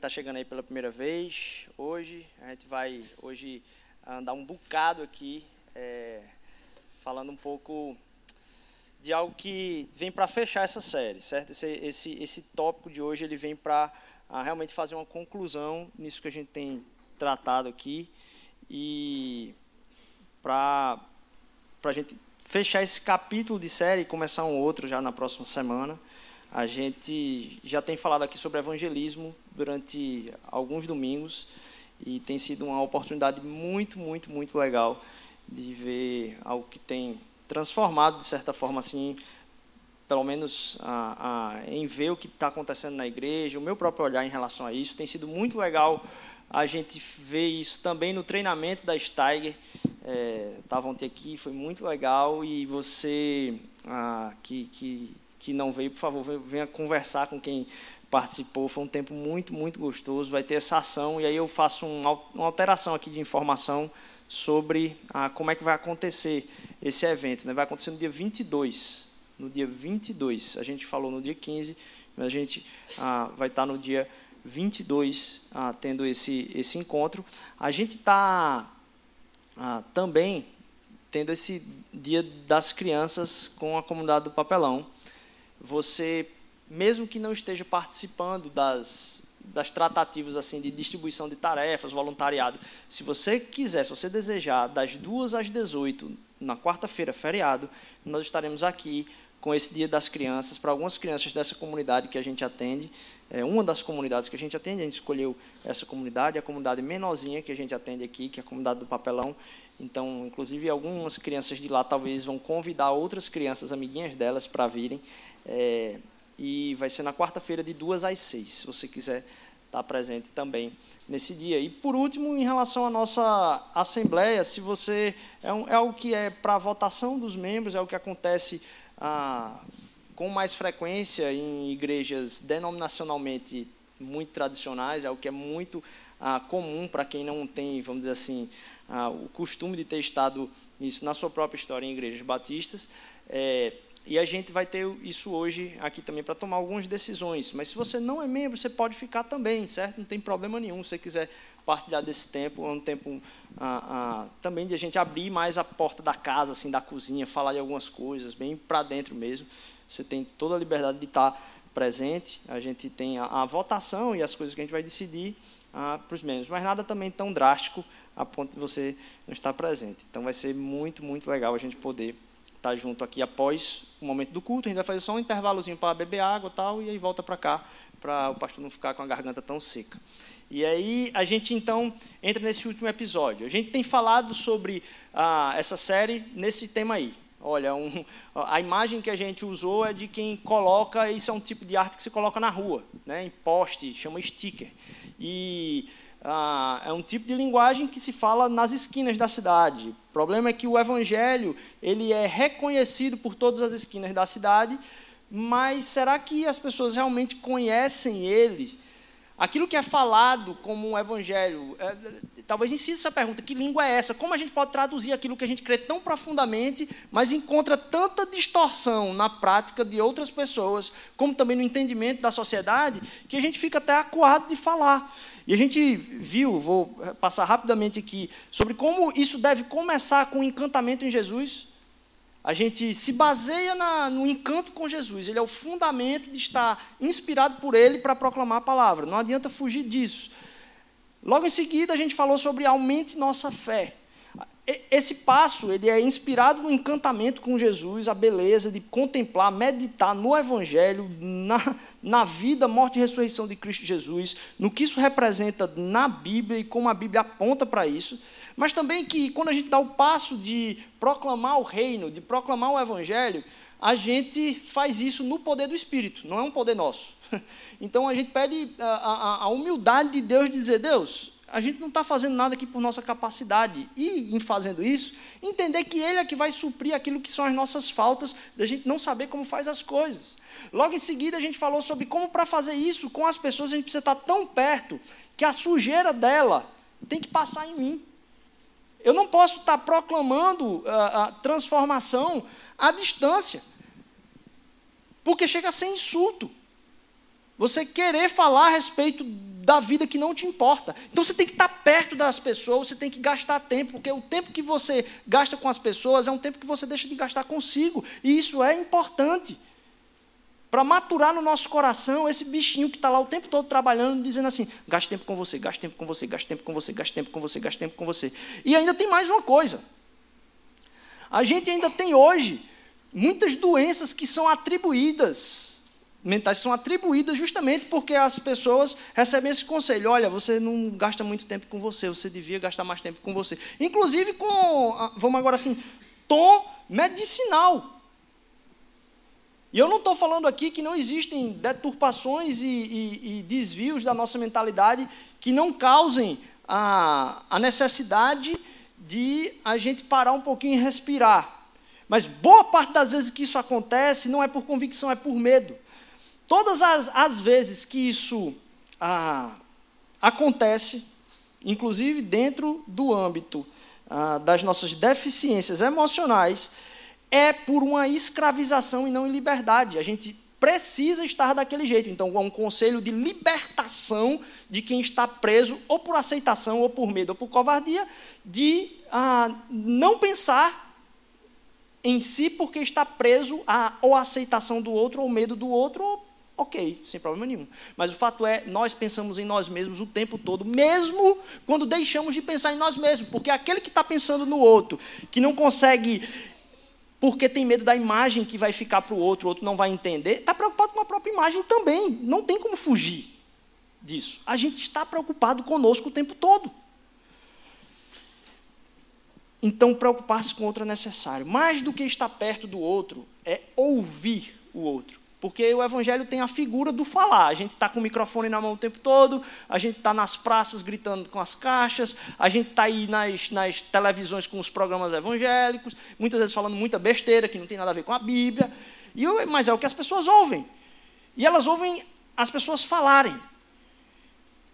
está chegando aí pela primeira vez, hoje, a gente vai hoje andar um bocado aqui, é, falando um pouco de algo que vem para fechar essa série, certo? Esse, esse, esse tópico de hoje ele vem para realmente fazer uma conclusão nisso que a gente tem tratado aqui e para a gente fechar esse capítulo de série e começar um outro já na próxima semana. A gente já tem falado aqui sobre evangelismo durante alguns domingos e tem sido uma oportunidade muito, muito, muito legal de ver algo que tem transformado de certa forma assim, pelo menos a, a, em ver o que está acontecendo na igreja, o meu próprio olhar em relação a isso tem sido muito legal a gente ver isso também no treinamento da Steiger. Estava é, aqui, foi muito legal e você ah, que, que que não veio, por favor, venha conversar com quem participou. Foi um tempo muito, muito gostoso. Vai ter essa ação e aí eu faço uma alteração aqui de informação sobre ah, como é que vai acontecer esse evento. Né? Vai acontecer no dia 22. No dia 22. A gente falou no dia 15, mas a gente ah, vai estar no dia 22 ah, tendo esse, esse encontro. A gente está ah, também tendo esse dia das crianças com a comunidade do papelão você, mesmo que não esteja participando das, das tratativas assim de distribuição de tarefas, voluntariado, se você quiser, se você desejar, das 2 às 18, na quarta-feira, feriado, nós estaremos aqui com esse Dia das Crianças, para algumas crianças dessa comunidade que a gente atende, é uma das comunidades que a gente atende, a gente escolheu essa comunidade, a comunidade menorzinha que a gente atende aqui, que é a comunidade do Papelão, então, inclusive, algumas crianças de lá talvez vão convidar outras crianças, amiguinhas delas, para virem. É, e vai ser na quarta-feira, de duas às seis, se você quiser estar presente também nesse dia. E, por último, em relação à nossa assembleia, se você. É, um, é que é para votação dos membros, é o que acontece ah, com mais frequência em igrejas denominacionalmente muito tradicionais, é o que é muito ah, comum para quem não tem, vamos dizer assim, ah, o costume de ter estado nisso na sua própria história em igrejas batistas. É, e a gente vai ter isso hoje aqui também para tomar algumas decisões. Mas se você não é membro, você pode ficar também, certo? Não tem problema nenhum. Se você quiser partilhar desse tempo, é um tempo ah, ah, também de a gente abrir mais a porta da casa, assim, da cozinha, falar de algumas coisas, bem para dentro mesmo. Você tem toda a liberdade de estar presente. A gente tem a, a votação e as coisas que a gente vai decidir ah, para os membros. Mas nada também tão drástico a ponto de você não estar presente. Então vai ser muito, muito legal a gente poder estar junto aqui após o momento do culto. A gente vai fazer só um intervalozinho para beber água e tal, e aí volta para cá, para o pastor não ficar com a garganta tão seca. E aí a gente então entra nesse último episódio. A gente tem falado sobre ah, essa série nesse tema aí. Olha, um, a imagem que a gente usou é de quem coloca, isso é um tipo de arte que se coloca na rua, né, em poste, chama sticker. E ah, é um tipo de linguagem que se fala nas esquinas da cidade. O problema é que o evangelho ele é reconhecido por todas as esquinas da cidade, mas será que as pessoas realmente conhecem ele? Aquilo que é falado como um evangelho, é, talvez incida essa pergunta: que língua é essa? Como a gente pode traduzir aquilo que a gente crê tão profundamente, mas encontra tanta distorção na prática de outras pessoas, como também no entendimento da sociedade, que a gente fica até acuado de falar. E a gente viu, vou passar rapidamente aqui, sobre como isso deve começar com o encantamento em Jesus. A gente se baseia na, no encanto com Jesus. Ele é o fundamento de estar inspirado por Ele para proclamar a palavra. Não adianta fugir disso. Logo em seguida, a gente falou sobre aumente nossa fé. Esse passo ele é inspirado no encantamento com Jesus, a beleza de contemplar, meditar no Evangelho, na, na vida, morte e ressurreição de Cristo Jesus, no que isso representa na Bíblia e como a Bíblia aponta para isso. Mas também que quando a gente dá o passo de proclamar o reino, de proclamar o evangelho, a gente faz isso no poder do Espírito, não é um poder nosso. Então a gente pede a, a, a humildade de Deus de dizer: Deus, a gente não está fazendo nada aqui por nossa capacidade. E, em fazendo isso, entender que Ele é que vai suprir aquilo que são as nossas faltas, da gente não saber como faz as coisas. Logo em seguida, a gente falou sobre como, para fazer isso com as pessoas, a gente precisa estar tão perto que a sujeira dela tem que passar em mim. Eu não posso estar proclamando a, ah, a transformação à distância, porque chega a ser insulto. Você querer falar a respeito da vida que não te importa. Então você tem que estar perto das pessoas, você tem que gastar tempo, porque o tempo que você gasta com as pessoas é um tempo que você deixa de gastar consigo. E isso é importante. Para maturar no nosso coração esse bichinho que está lá o tempo todo trabalhando, dizendo assim: gaste tempo com você, gaste tempo com você, gaste tempo com você, gaste tempo com você, gaste tempo com você. E ainda tem mais uma coisa. A gente ainda tem hoje muitas doenças que são atribuídas mentais são atribuídas justamente porque as pessoas recebem esse conselho: olha, você não gasta muito tempo com você, você devia gastar mais tempo com você. Inclusive com, ah, vamos agora assim, tom medicinal. E eu não estou falando aqui que não existem deturpações e, e, e, desvios da nossa mentalidade que não causem a, a necessidade de a gente parar um pouquinho e respirar. Mas boa parte das vezes que isso acontece não é por convicção, é por medo. Todas as, as vezes que isso ah, acontece, inclusive dentro do âmbito ah, das nossas deficiências emocionais, é por uma escravização e não em liberdade. A gente precisa estar daquele jeito. Então, é um conselho de libertação de quem está preso, ou por aceitação, ou por medo, ou por covardia, de ah, não pensar em si porque está preso a ou aceitação do outro, ou medo do outro, ou ok, sem problema nenhum. Mas o fato é, nós pensamos em nós mesmos o tempo todo, mesmo quando deixamos de pensar em nós mesmos, porque aquele que está pensando no outro, que não consegue, porque tem medo da imagem que vai ficar para o outro, o outro não vai entender, está preocupado com a própria imagem também. Não tem como fugir disso. A gente está preocupado conosco o tempo todo. Então, preocupar-se com o outro é necessário. Mais do que estar perto do outro, é ouvir o outro. Porque o evangelho tem a figura do falar. A gente está com o microfone na mão o tempo todo, a gente está nas praças gritando com as caixas, a gente está aí nas, nas televisões com os programas evangélicos, muitas vezes falando muita besteira que não tem nada a ver com a Bíblia. E eu, mas é o que as pessoas ouvem. E elas ouvem as pessoas falarem.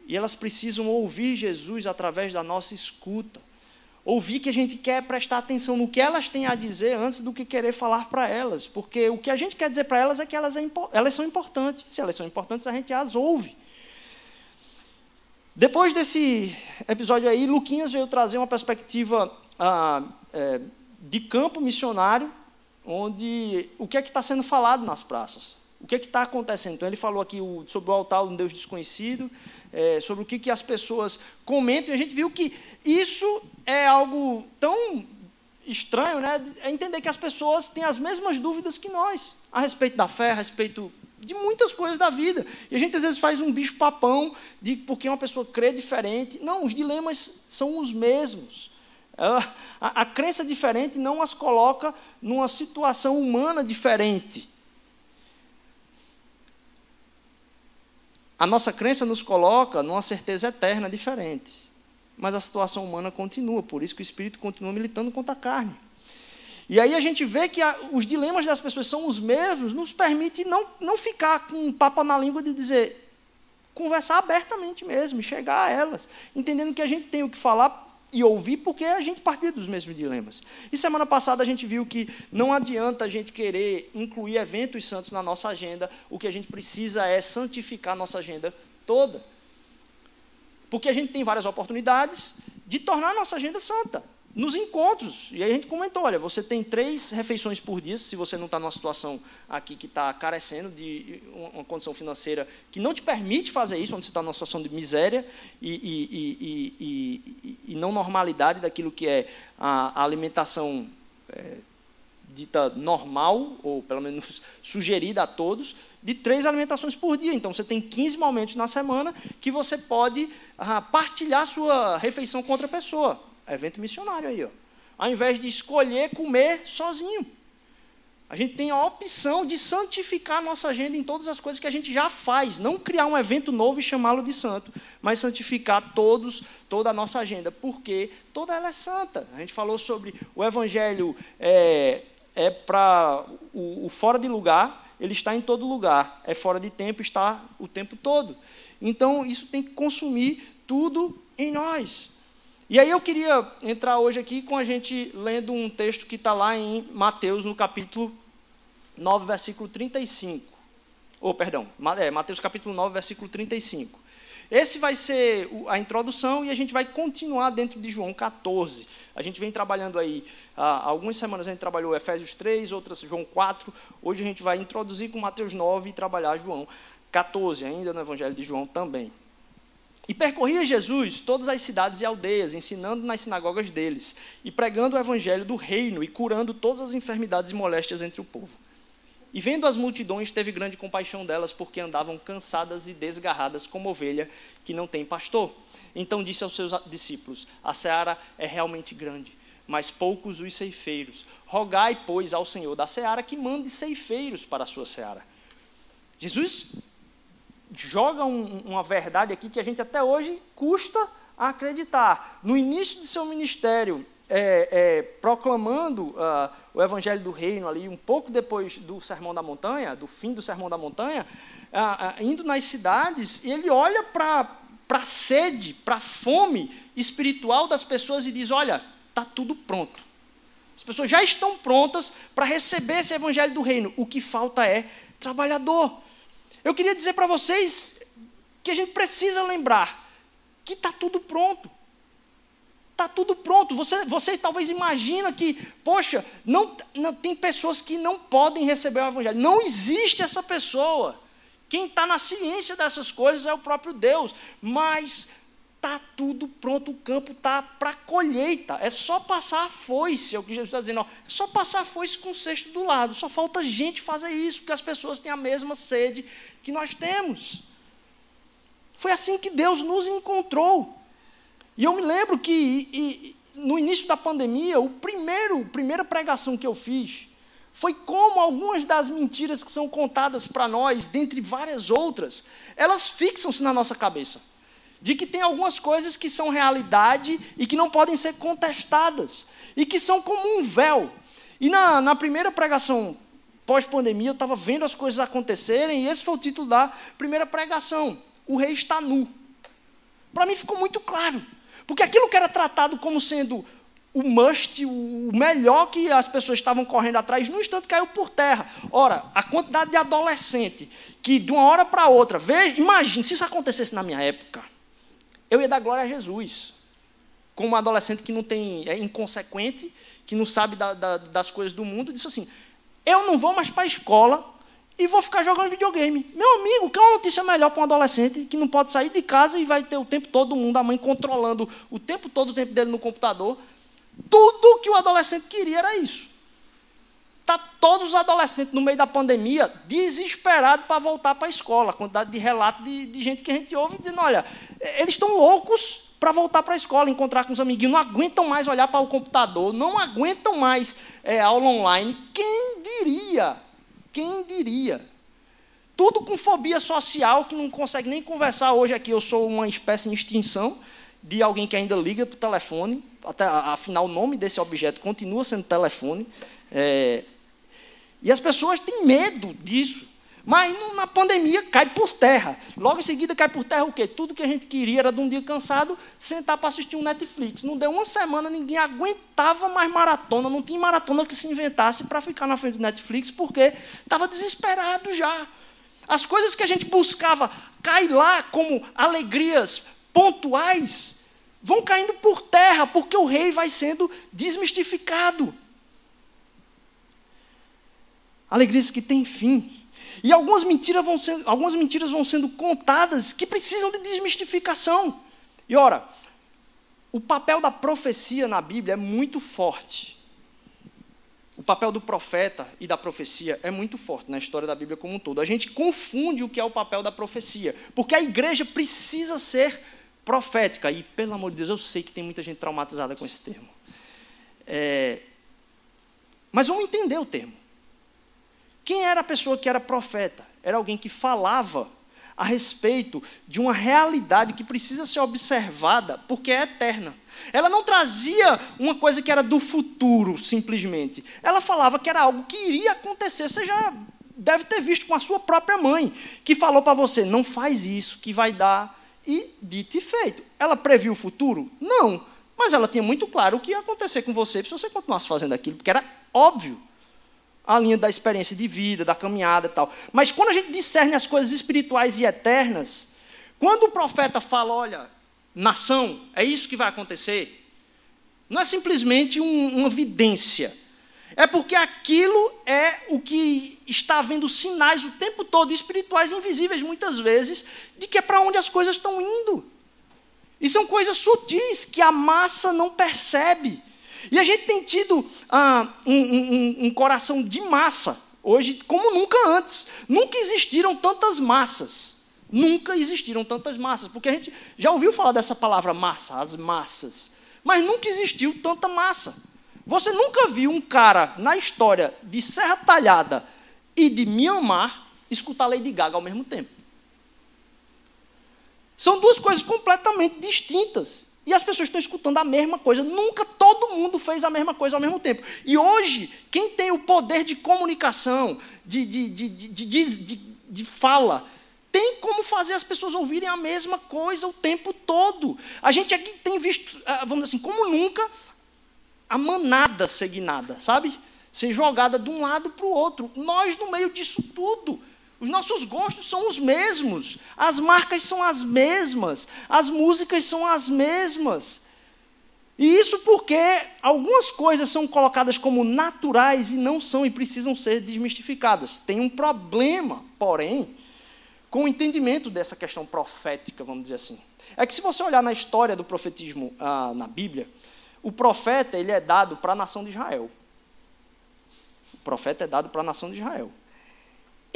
E elas precisam ouvir Jesus através da nossa escuta ouvir que a gente quer prestar atenção no que elas têm a dizer antes do que querer falar para elas. Porque o que a gente quer dizer para elas é que elas, é, elas são importantes. Se elas são importantes, a gente as ouve. Depois desse episódio aí, Luquinhas veio trazer uma perspectiva ah, é, de campo missionário, onde o que é que está sendo falado nas praças? O que é está acontecendo? Então, ele falou aqui o, sobre o altar um Deus desconhecido, é, sobre o que, que as pessoas comentam, e a gente viu que isso é algo tão estranho, né? É entender que as pessoas têm as mesmas dúvidas que nós, a respeito da fé, a respeito de muitas coisas da vida. E a gente às vezes faz um bicho papão de porque uma pessoa crê diferente. Não, os dilemas são os mesmos. Ela, a, a crença diferente não as coloca numa situação humana diferente. A nossa crença nos coloca numa certeza eterna diferente. Mas a situação humana continua, por isso que o espírito continua militando contra a carne. E aí a gente vê que a, os dilemas das pessoas são os mesmos, nos permite não, não ficar com um papo na língua de dizer, conversar abertamente mesmo, chegar a elas, entendendo que a gente tem o que falar e ouvir porque a gente partilha dos mesmos dilemas. E semana passada a gente viu que não adianta a gente querer incluir eventos santos na nossa agenda, o que a gente precisa é santificar a nossa agenda toda. Porque a gente tem várias oportunidades de tornar a nossa agenda santa nos encontros. E aí a gente comentou: olha, você tem três refeições por dia, se você não está numa situação aqui que está carecendo de uma condição financeira que não te permite fazer isso, onde você está numa situação de miséria e, e, e, e não normalidade daquilo que é a, alimentação é, dita normal, ou pelo menos sugerida a todos, de três alimentações por dia. Então, você tem 15 momentos na semana que você pode ah, partilhar sua refeição com outra pessoa. Evento missionário aí, ó. Ao invés de escolher comer sozinho. A gente tem a opção de santificar a nossa agenda em todas as coisas que a gente já faz, não criar um evento novo e chamá-lo de santo, mas santificar todos, toda a nossa agenda, porque toda ela é santa. A gente falou sobre o evangelho é, é para o, o fora de lugar, ele está em todo lugar, é fora de tempo, está o tempo todo. Então isso tem que consumir tudo em nós. E aí eu queria entrar hoje aqui com a gente lendo um texto que está lá em Mateus, no capítulo 9, versículo 35. Ou, oh, perdão, é, Mateus capítulo 9, versículo 35. esse vai ser a introdução e a gente vai continuar dentro de João 14. A gente vem trabalhando aí, há algumas semanas a gente trabalhou Efésios 3, outras João 4. Hoje a gente vai introduzir com Mateus 9 e trabalhar João 14, ainda no Evangelho de João também. E percorria Jesus todas as cidades e aldeias, ensinando nas sinagogas deles, e pregando o evangelho do reino e curando todas as enfermidades e moléstias entre o povo. E vendo as multidões, teve grande compaixão delas, porque andavam cansadas e desgarradas como ovelha que não tem pastor. Então disse aos seus discípulos: A seara é realmente grande, mas poucos os ceifeiros. Rogai, pois, ao Senhor da seara que mande ceifeiros para a sua seara. Jesus joga um, uma verdade aqui que a gente até hoje custa a acreditar. No início do seu ministério, é, é, proclamando uh, o Evangelho do Reino ali, um pouco depois do Sermão da Montanha, do fim do Sermão da Montanha, uh, uh, indo nas cidades, e ele olha para a sede, para a fome espiritual das pessoas e diz: Olha, está tudo pronto. As pessoas já estão prontas para receber esse Evangelho do Reino. O que falta é trabalhador. Eu queria dizer para vocês que a gente precisa lembrar que está tudo pronto. Está tudo pronto. Você, você talvez imagina que, poxa, não, não, tem pessoas que não podem receber o Evangelho. Não existe essa pessoa. Quem está na ciência dessas coisas é o próprio Deus. Mas está tudo pronto, o campo está para colheita. É só passar a foice, é o que Jesus está dizendo. Ó, é só passar a foice com o cesto do lado. Só falta gente fazer isso, porque as pessoas têm a mesma sede que nós temos. Foi assim que Deus nos encontrou. E eu me lembro que e, no início da pandemia, o primeiro, primeira pregação que eu fiz foi como algumas das mentiras que são contadas para nós, dentre várias outras, elas fixam-se na nossa cabeça. De que tem algumas coisas que são realidade e que não podem ser contestadas, e que são como um véu. E na, na primeira pregação pós-pandemia, eu estava vendo as coisas acontecerem, e esse foi o título da primeira pregação: O Rei está nu. Para mim ficou muito claro, porque aquilo que era tratado como sendo o must, o melhor que as pessoas estavam correndo atrás, num instante caiu por terra. Ora, a quantidade de adolescente que de uma hora para outra, veja, imagine, se isso acontecesse na minha época, eu ia dar glória a Jesus. Como um adolescente que não tem, é inconsequente, que não sabe da, da, das coisas do mundo, disse assim: eu não vou mais para a escola e vou ficar jogando videogame. Meu amigo, que é uma notícia melhor para um adolescente que não pode sair de casa e vai ter o tempo todo o mundo, a mãe controlando o tempo todo o tempo dele no computador. Tudo que o adolescente queria era isso. Está todos os adolescentes no meio da pandemia desesperados para voltar para a escola. A quantidade de relatos de, de gente que a gente ouve dizendo: olha, eles estão loucos para voltar para a escola, encontrar com os amiguinhos, não aguentam mais olhar para o computador, não aguentam mais é, aula online. Quem diria? Quem diria? Tudo com fobia social, que não consegue nem conversar. Hoje aqui eu sou uma espécie de extinção de alguém que ainda liga para o telefone, até, afinal o nome desse objeto continua sendo telefone. É, e as pessoas têm medo disso. Mas na pandemia cai por terra. Logo em seguida cai por terra o quê? Tudo que a gente queria era de um dia cansado sentar para assistir um Netflix. Não deu uma semana, ninguém aguentava mais maratona. Não tinha maratona que se inventasse para ficar na frente do Netflix, porque estava desesperado já. As coisas que a gente buscava cair lá como alegrias pontuais vão caindo por terra, porque o rei vai sendo desmistificado. Alegrias que têm fim. E algumas mentiras vão sendo, algumas mentiras vão sendo contadas que precisam de desmistificação. E ora, o papel da profecia na Bíblia é muito forte. O papel do profeta e da profecia é muito forte na história da Bíblia como um todo. A gente confunde o que é o papel da profecia, porque a igreja precisa ser profética. E, pelo amor de Deus, eu sei que tem muita gente traumatizada com esse termo. É... Mas vamos entender o termo. Quem era a pessoa que era profeta? Era alguém que falava a respeito de uma realidade que precisa ser observada porque é eterna. Ela não trazia uma coisa que era do futuro, simplesmente. Ela falava que era algo que iria acontecer. Você já deve ter visto com a sua própria mãe, que falou para você: não faz isso, que vai dar. E dito e feito. Ela previu o futuro? Não. Mas ela tinha muito claro o que ia acontecer com você se você continuasse fazendo aquilo, porque era óbvio a linha da experiência de vida, da caminhada e tal. Mas quando a gente discerne as coisas espirituais e eternas, Quando o profeta fala, olha, nação, é isso que vai acontecer, não é simplesmente um, uma evidência. É porque aquilo é o que está havendo sinais o tempo todo, espirituais invisíveis muitas vezes, de que é para onde as coisas estão indo. E são coisas sutis que a massa não percebe. E a gente tem tido ah, um, um, um coração de massa, hoje, como nunca antes. Nunca existiram tantas massas. Nunca existiram tantas massas, porque a gente já ouviu falar dessa palavra massa, as massas, mas nunca existiu tanta massa. Você nunca viu um cara na história de Serra Talhada e de Myanmar escutar Lady Gaga ao mesmo tempo. São duas coisas completamente distintas. E as pessoas estão escutando a mesma coisa. Nunca todo mundo fez a mesma coisa ao mesmo tempo. E hoje, quem tem o poder de comunicação, de, de, de, de, fala, tem como fazer as pessoas ouvirem a mesma coisa o tempo todo. A gente aqui tem visto, ah, vamos dizer assim, como nunca, a manada seguinada, sabe? Ser jogada de um lado para o outro. Nós, no meio disso tudo, os nossos gostos são os mesmos, as marcas são as mesmas, as músicas são as mesmas. E isso porque algumas coisas são colocadas como naturais e não são e precisam ser desmistificadas. Tem um problema, porém, com o entendimento dessa questão profética, vamos dizer assim. É que se você olhar na história do profetismo ah, na Bíblia, o profeta ele é dado para a nação de Israel. O profeta é dado para a nação de Israel.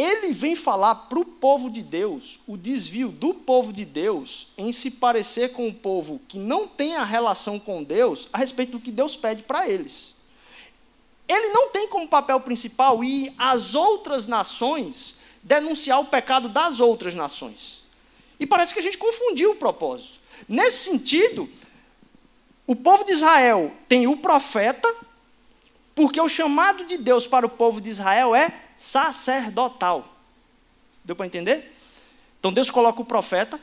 Ele vem falar para o povo de Deus o desvio do povo de Deus em se parecer com o povo que não tem a relação com Deus a respeito do que Deus pede para eles. Ele não tem como papel principal ir às outras nações denunciar o pecado das outras nações. E parece que a gente confundiu o propósito. Nesse sentido, o povo de Israel tem o profeta, porque o chamado de Deus para o povo de Israel é sacerdotal. Deu para entender? Então Deus coloca o profeta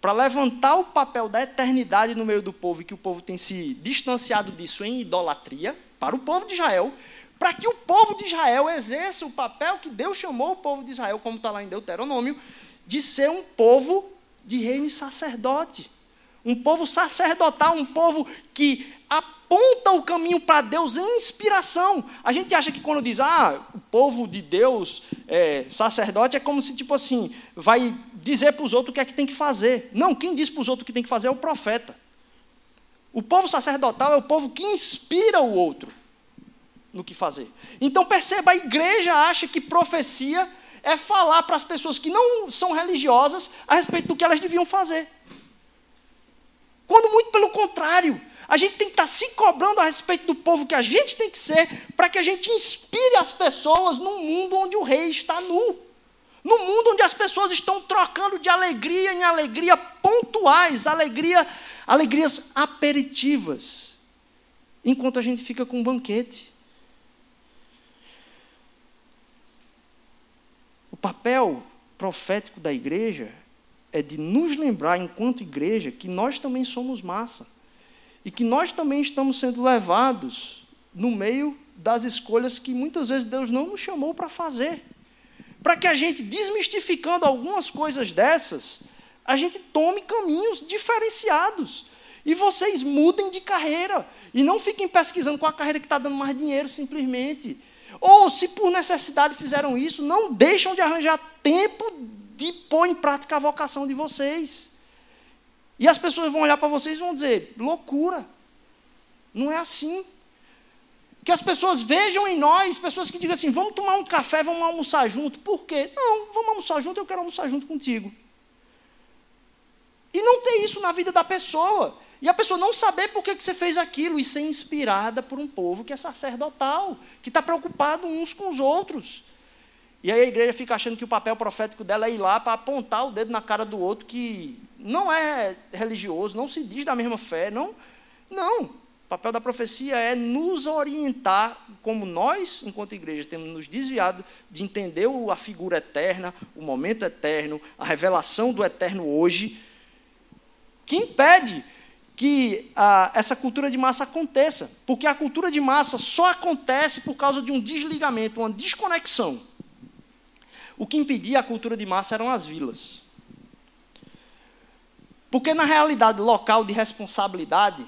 para levantar o papel da eternidade no meio do povo e que o povo tem se distanciado disso em idolatria, para o povo de Israel, para que o povo de Israel exerça o papel que Deus chamou o povo de Israel, como está lá em Deuteronômio, de ser um povo de reino e sacerdote. Um povo sacerdotal, um povo que aponta o caminho para Deus em inspiração. A gente acha que quando diz, ah, o povo de Deus, é, sacerdote, é como se, tipo assim, vai dizer para os outros o que é que tem que fazer. Não, quem diz para os outros o que tem que fazer é o profeta. O povo sacerdotal é o povo que inspira o outro no que fazer. Então perceba, a igreja acha que profecia é falar para as pessoas que não são religiosas a respeito do que elas deviam fazer. Quando muito pelo contrário, a gente tem que estar se cobrando a respeito do povo que a gente tem que ser, para que a gente inspire as pessoas num mundo onde o rei está nu. No mundo onde as pessoas estão trocando de alegria em alegria pontuais, alegria, alegrias aperitivas, enquanto a gente fica com um banquete. O papel profético da igreja é de nos lembrar, enquanto igreja, que nós também somos massa. E que nós também estamos sendo levados no meio das escolhas que muitas vezes Deus não nos chamou para fazer. Para que a gente, desmistificando algumas coisas dessas, a gente tome caminhos diferenciados. E vocês mudem de carreira. E não fiquem pesquisando qual a carreira que está dando mais dinheiro, simplesmente. Ou, se por necessidade fizeram isso, não deixam de arranjar tempo de pôr em prática a vocação de vocês. E as pessoas vão olhar para vocês e vão dizer: loucura. Não é assim. Que as pessoas vejam em nós, pessoas que digam assim: vamos tomar um café, vamos almoçar junto. Por quê? Não, vamos almoçar junto, eu quero almoçar junto contigo. E não ter isso na vida da pessoa. E a pessoa não saber por que você fez aquilo e ser inspirada por um povo que é sacerdotal, que está preocupado uns com os outros. E aí a igreja fica achando que o papel profético dela é ir lá para apontar o dedo na cara do outro que não é religioso, não se diz da mesma fé, não. Não. O papel da profecia é nos orientar, como nós, enquanto igreja, temos nos desviado de entender a figura eterna, o momento eterno, a revelação do eterno hoje, que impede que ah, essa cultura de massa aconteça. Porque a cultura de massa só acontece por causa de um desligamento, uma desconexão. O que impedia a cultura de massa eram as vilas. Porque na realidade local de responsabilidade,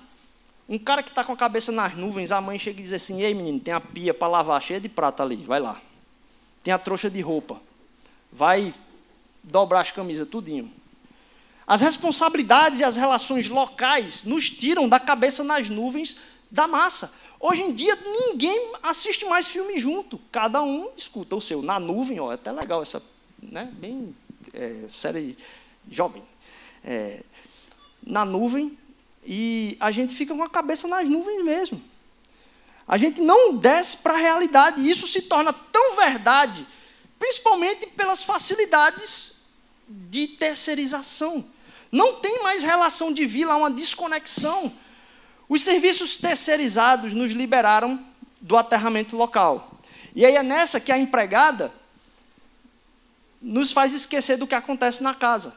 um cara que está com a cabeça nas nuvens, a mãe chega e diz assim: Ei menino, tem a pia para lavar cheia de prata ali, vai lá. Tem a trouxa de roupa, vai dobrar as camisas, tudinho. As responsabilidades e as relações locais nos tiram da cabeça nas nuvens da massa. Hoje em dia, ninguém assiste mais filme junto. Cada um escuta o seu. Na nuvem, ó, é até legal essa, né, bem é, série jovem. É, na nuvem, e a gente fica com a cabeça nas nuvens mesmo. A gente não desce para a realidade. E isso se torna tão verdade, principalmente pelas facilidades de terceirização. Não tem mais relação de vila, há uma desconexão. Os serviços terceirizados nos liberaram do aterramento local. E aí é nessa que a empregada nos faz esquecer do que acontece na casa.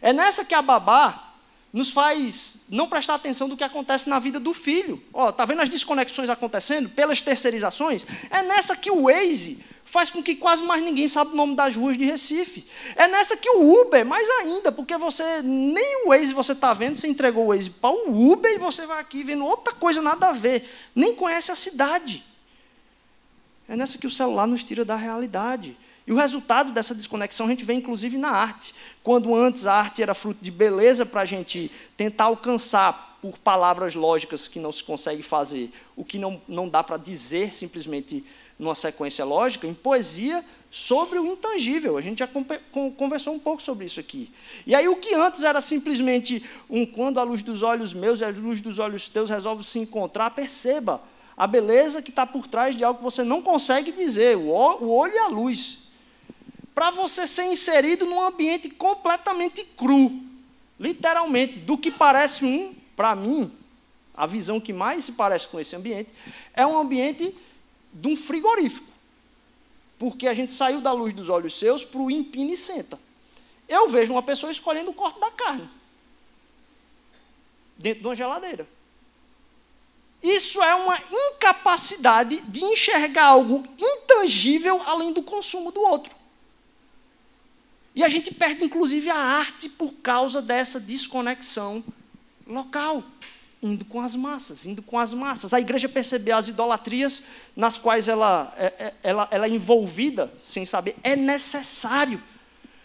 É nessa que a babá nos faz não prestar atenção do que acontece na vida do filho. Ó, tá vendo as desconexões acontecendo pelas terceirizações? É nessa que o Waze faz com que quase mais ninguém sabe o nome das ruas de Recife. É nessa que o Uber, mais ainda, porque você nem o Waze você está vendo, você entregou o Waze para o Uber e você vai aqui vendo outra coisa nada a ver, nem conhece a cidade. É nessa que o celular nos tira da realidade. E o resultado dessa desconexão a gente vê inclusive na arte. Quando antes a arte era fruto de beleza para a gente tentar alcançar por palavras lógicas que não se consegue fazer, o que não, não dá para dizer simplesmente numa sequência lógica, em poesia sobre o intangível. A gente já conversou um pouco sobre isso aqui. E aí o que antes era simplesmente um quando a luz dos olhos meus e a luz dos olhos teus resolve se encontrar, perceba a beleza que está por trás de algo que você não consegue dizer, o olho e a luz. Para você ser inserido num ambiente completamente cru, literalmente, do que parece um, para mim, a visão que mais se parece com esse ambiente, é um ambiente de um frigorífico. Porque a gente saiu da luz dos olhos seus para o empine e senta. Eu vejo uma pessoa escolhendo o corte da carne. Dentro de uma geladeira. Isso é uma incapacidade de enxergar algo intangível além do consumo do outro. E a gente perde, inclusive, a arte por causa dessa desconexão local indo com as massas, indo com as massas. A igreja percebeu as idolatrias nas quais ela, é, é, ela, ela é envolvida, sem saber. É necessário,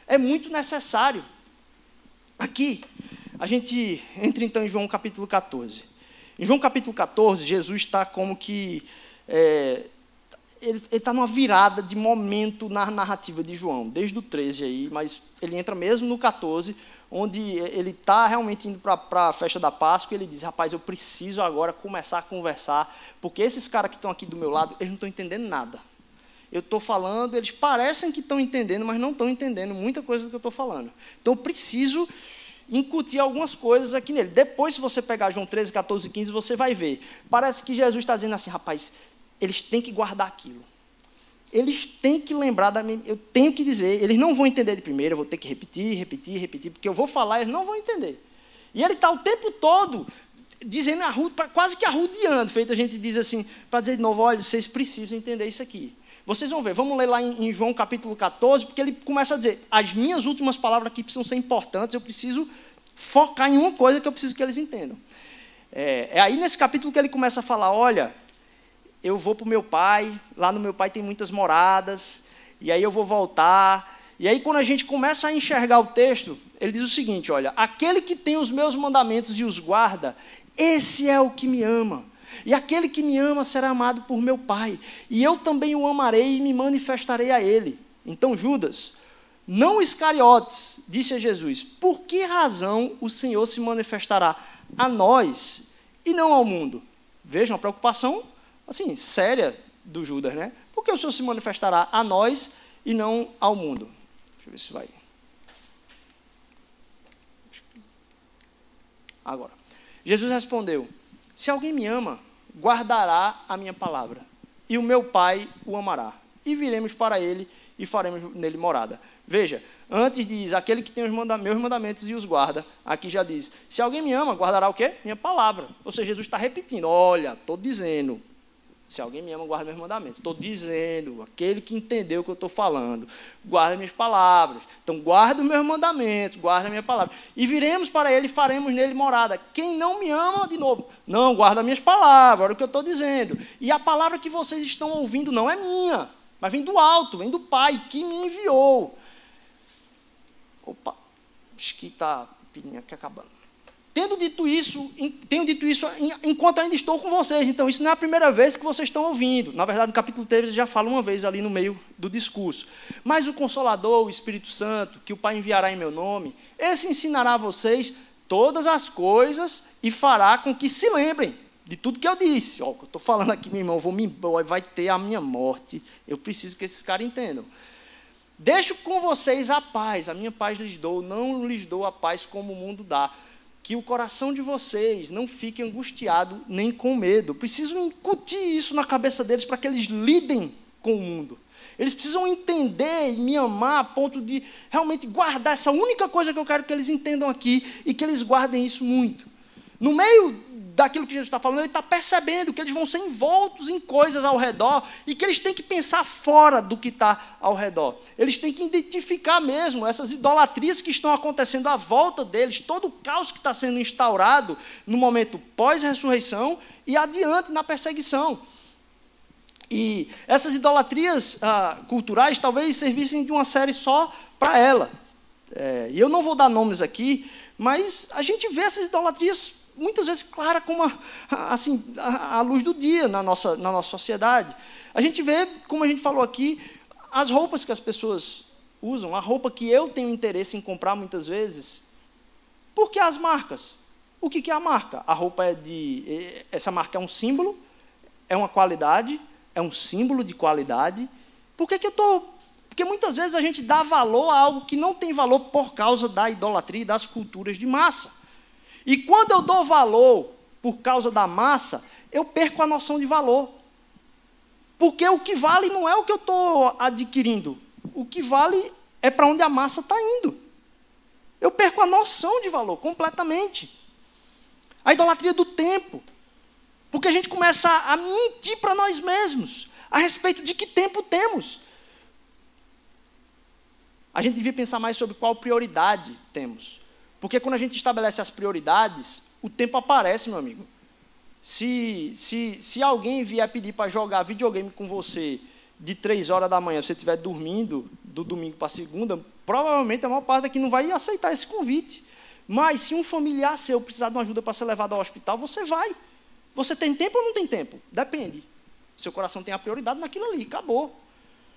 é muito necessário. Aqui, a gente entra então em João capítulo 14. Em João capítulo 14, Jesus está como que. É, ele está numa virada de momento na narrativa de João, desde o 13 aí, mas ele entra mesmo no 14, onde ele está realmente indo para a festa da Páscoa, e ele diz, rapaz, eu preciso agora começar a conversar, porque esses caras que estão aqui do meu lado, eles não estão entendendo nada. Eu estou falando, eles parecem que estão entendendo, mas não estão entendendo muita coisa do que eu estou falando. Então, eu preciso incutir algumas coisas aqui nele. Depois, se você pegar João 13, 14 e 15, você vai ver. Parece que Jesus está dizendo assim, rapaz, eles têm que guardar aquilo eles têm que lembrar da minha. Eu tenho que dizer, eles não vão entender de primeira, eu vou ter que repetir, repetir, repetir, porque eu vou falar, eles não vão entender. E ele está o tempo todo dizendo, quase que arrudeando, feito a gente diz assim, para dizer de novo: olha, vocês precisam entender isso aqui. Vocês vão ver, vamos ler lá em, João capítulo 14, porque ele começa a dizer: as minhas últimas palavras aqui precisam ser importantes, eu preciso focar em uma coisa que eu preciso que eles entendam. É, é aí nesse capítulo que ele começa a falar: olha, eu vou para o meu pai, lá no meu pai tem muitas moradas, e aí eu vou voltar. E aí, quando a gente começa a enxergar o texto, ele diz o seguinte: olha, aquele que tem os meus mandamentos e os guarda, esse é o que me ama. E aquele que me ama será amado por meu Pai, e eu também o amarei e me manifestarei a ele. Então, Judas, não Iscariotes, disse a Jesus: por que razão o Senhor se manifestará a nós e não ao mundo? Vejam a preocupação assim, séria do Judas, né? Porque o Senhor se manifestará a nós e não ao mundo. Deixa eu ver se vai. Agora, Jesus respondeu: Se alguém me ama, guardará a minha palavra, e o meu Pai o amará, e viremos para ele e faremos nele morada. Veja, antes diz, aquele que tem os manda meus mandamentos e os guarda, aqui já diz, se alguém me ama, guardará o quê? Minha palavra. Ou seja, Jesus está repetindo, olha, estou dizendo, Se alguém me ama, guarda meus mandamentos. Estou dizendo, aquele que entendeu o que eu estou falando, guarda minhas palavras. Então, guarda os meus mandamentos, guarda a minha palavra. E viremos para ele e faremos nele morada. Quem não me ama, de novo, não, guarda minhas palavras, olha o que eu estou dizendo. E a palavra que vocês estão ouvindo não é minha, mas vem do alto, vem do Pai que me enviou. Opa, acho que está pininha aqui acabando. Tendo dito isso, tenho dito isso enquanto ainda estou com vocês. Então, isso não é a primeira vez que vocês estão ouvindo. Na verdade, no capítulo 3 ele já fala uma vez ali no meio do discurso. Mas o Consolador, o Espírito Santo, que o Pai enviará em meu nome, esse ensinará a vocês todas as coisas e fará com que se lembrem de tudo que eu disse. Ó, eu estou falando aqui, meu irmão, vou me vai ter a minha morte. Eu preciso que esses caras entendam. Deixo com vocês a paz, a minha paz lhes dou, não lhes dou a paz como o mundo dá que o coração de vocês não fique angustiado nem com medo. Preciso incutir isso na cabeça deles para que eles lidem com o mundo. Eles precisam entender e me amar a ponto de realmente guardar essa única coisa que eu quero que eles entendam aqui e que eles guardem isso muito. No meio daquilo que Jesus está falando, ele está percebendo que eles vão ser envoltos em coisas ao redor e que eles têm que pensar fora do que está ao redor. Eles têm que identificar mesmo essas idolatrias que estão acontecendo à volta deles, todo o caos que está sendo instaurado no momento pós-ressurreição e adiante na perseguição. E essas idolatrias ah, culturais talvez servissem de uma série só para ela. É, e eu não vou dar nomes aqui, mas a gente vê essas idolatrias muitas vezes clara como a, assim, a, a, luz do dia na nossa, na nossa sociedade. A gente vê, como a gente falou aqui, as roupas que as pessoas usam, a roupa que eu tenho interesse em comprar muitas vezes. Por que as marcas? O que, que é a marca? A roupa é de. Essa marca é um símbolo, é uma qualidade, é um símbolo de qualidade. Por que, que eu estou. Porque muitas vezes a gente dá valor a algo que não tem valor por causa da idolatria e das culturas de massa. E quando eu dou valor por causa da massa, eu perco a noção de valor. Porque o que vale não é o que eu estou adquirindo. O que vale é para onde a massa está indo. Eu perco a noção de valor completamente. A idolatria do tempo. Porque a gente começa a mentir para nós mesmos a respeito de que tempo temos. A gente devia pensar mais sobre qual prioridade temos. Porque quando a gente estabelece as prioridades, o tempo aparece, meu amigo. Se, se, se alguém vier pedir para jogar videogame com você de três horas da manhã, você estiver dormindo do domingo para segunda, provavelmente a maior parte aqui não vai aceitar esse convite. Mas se um familiar seu precisar de uma ajuda para ser levado ao hospital, você vai. Você tem tempo ou não tem tempo? Depende. Seu coração tem a prioridade naquilo ali, acabou.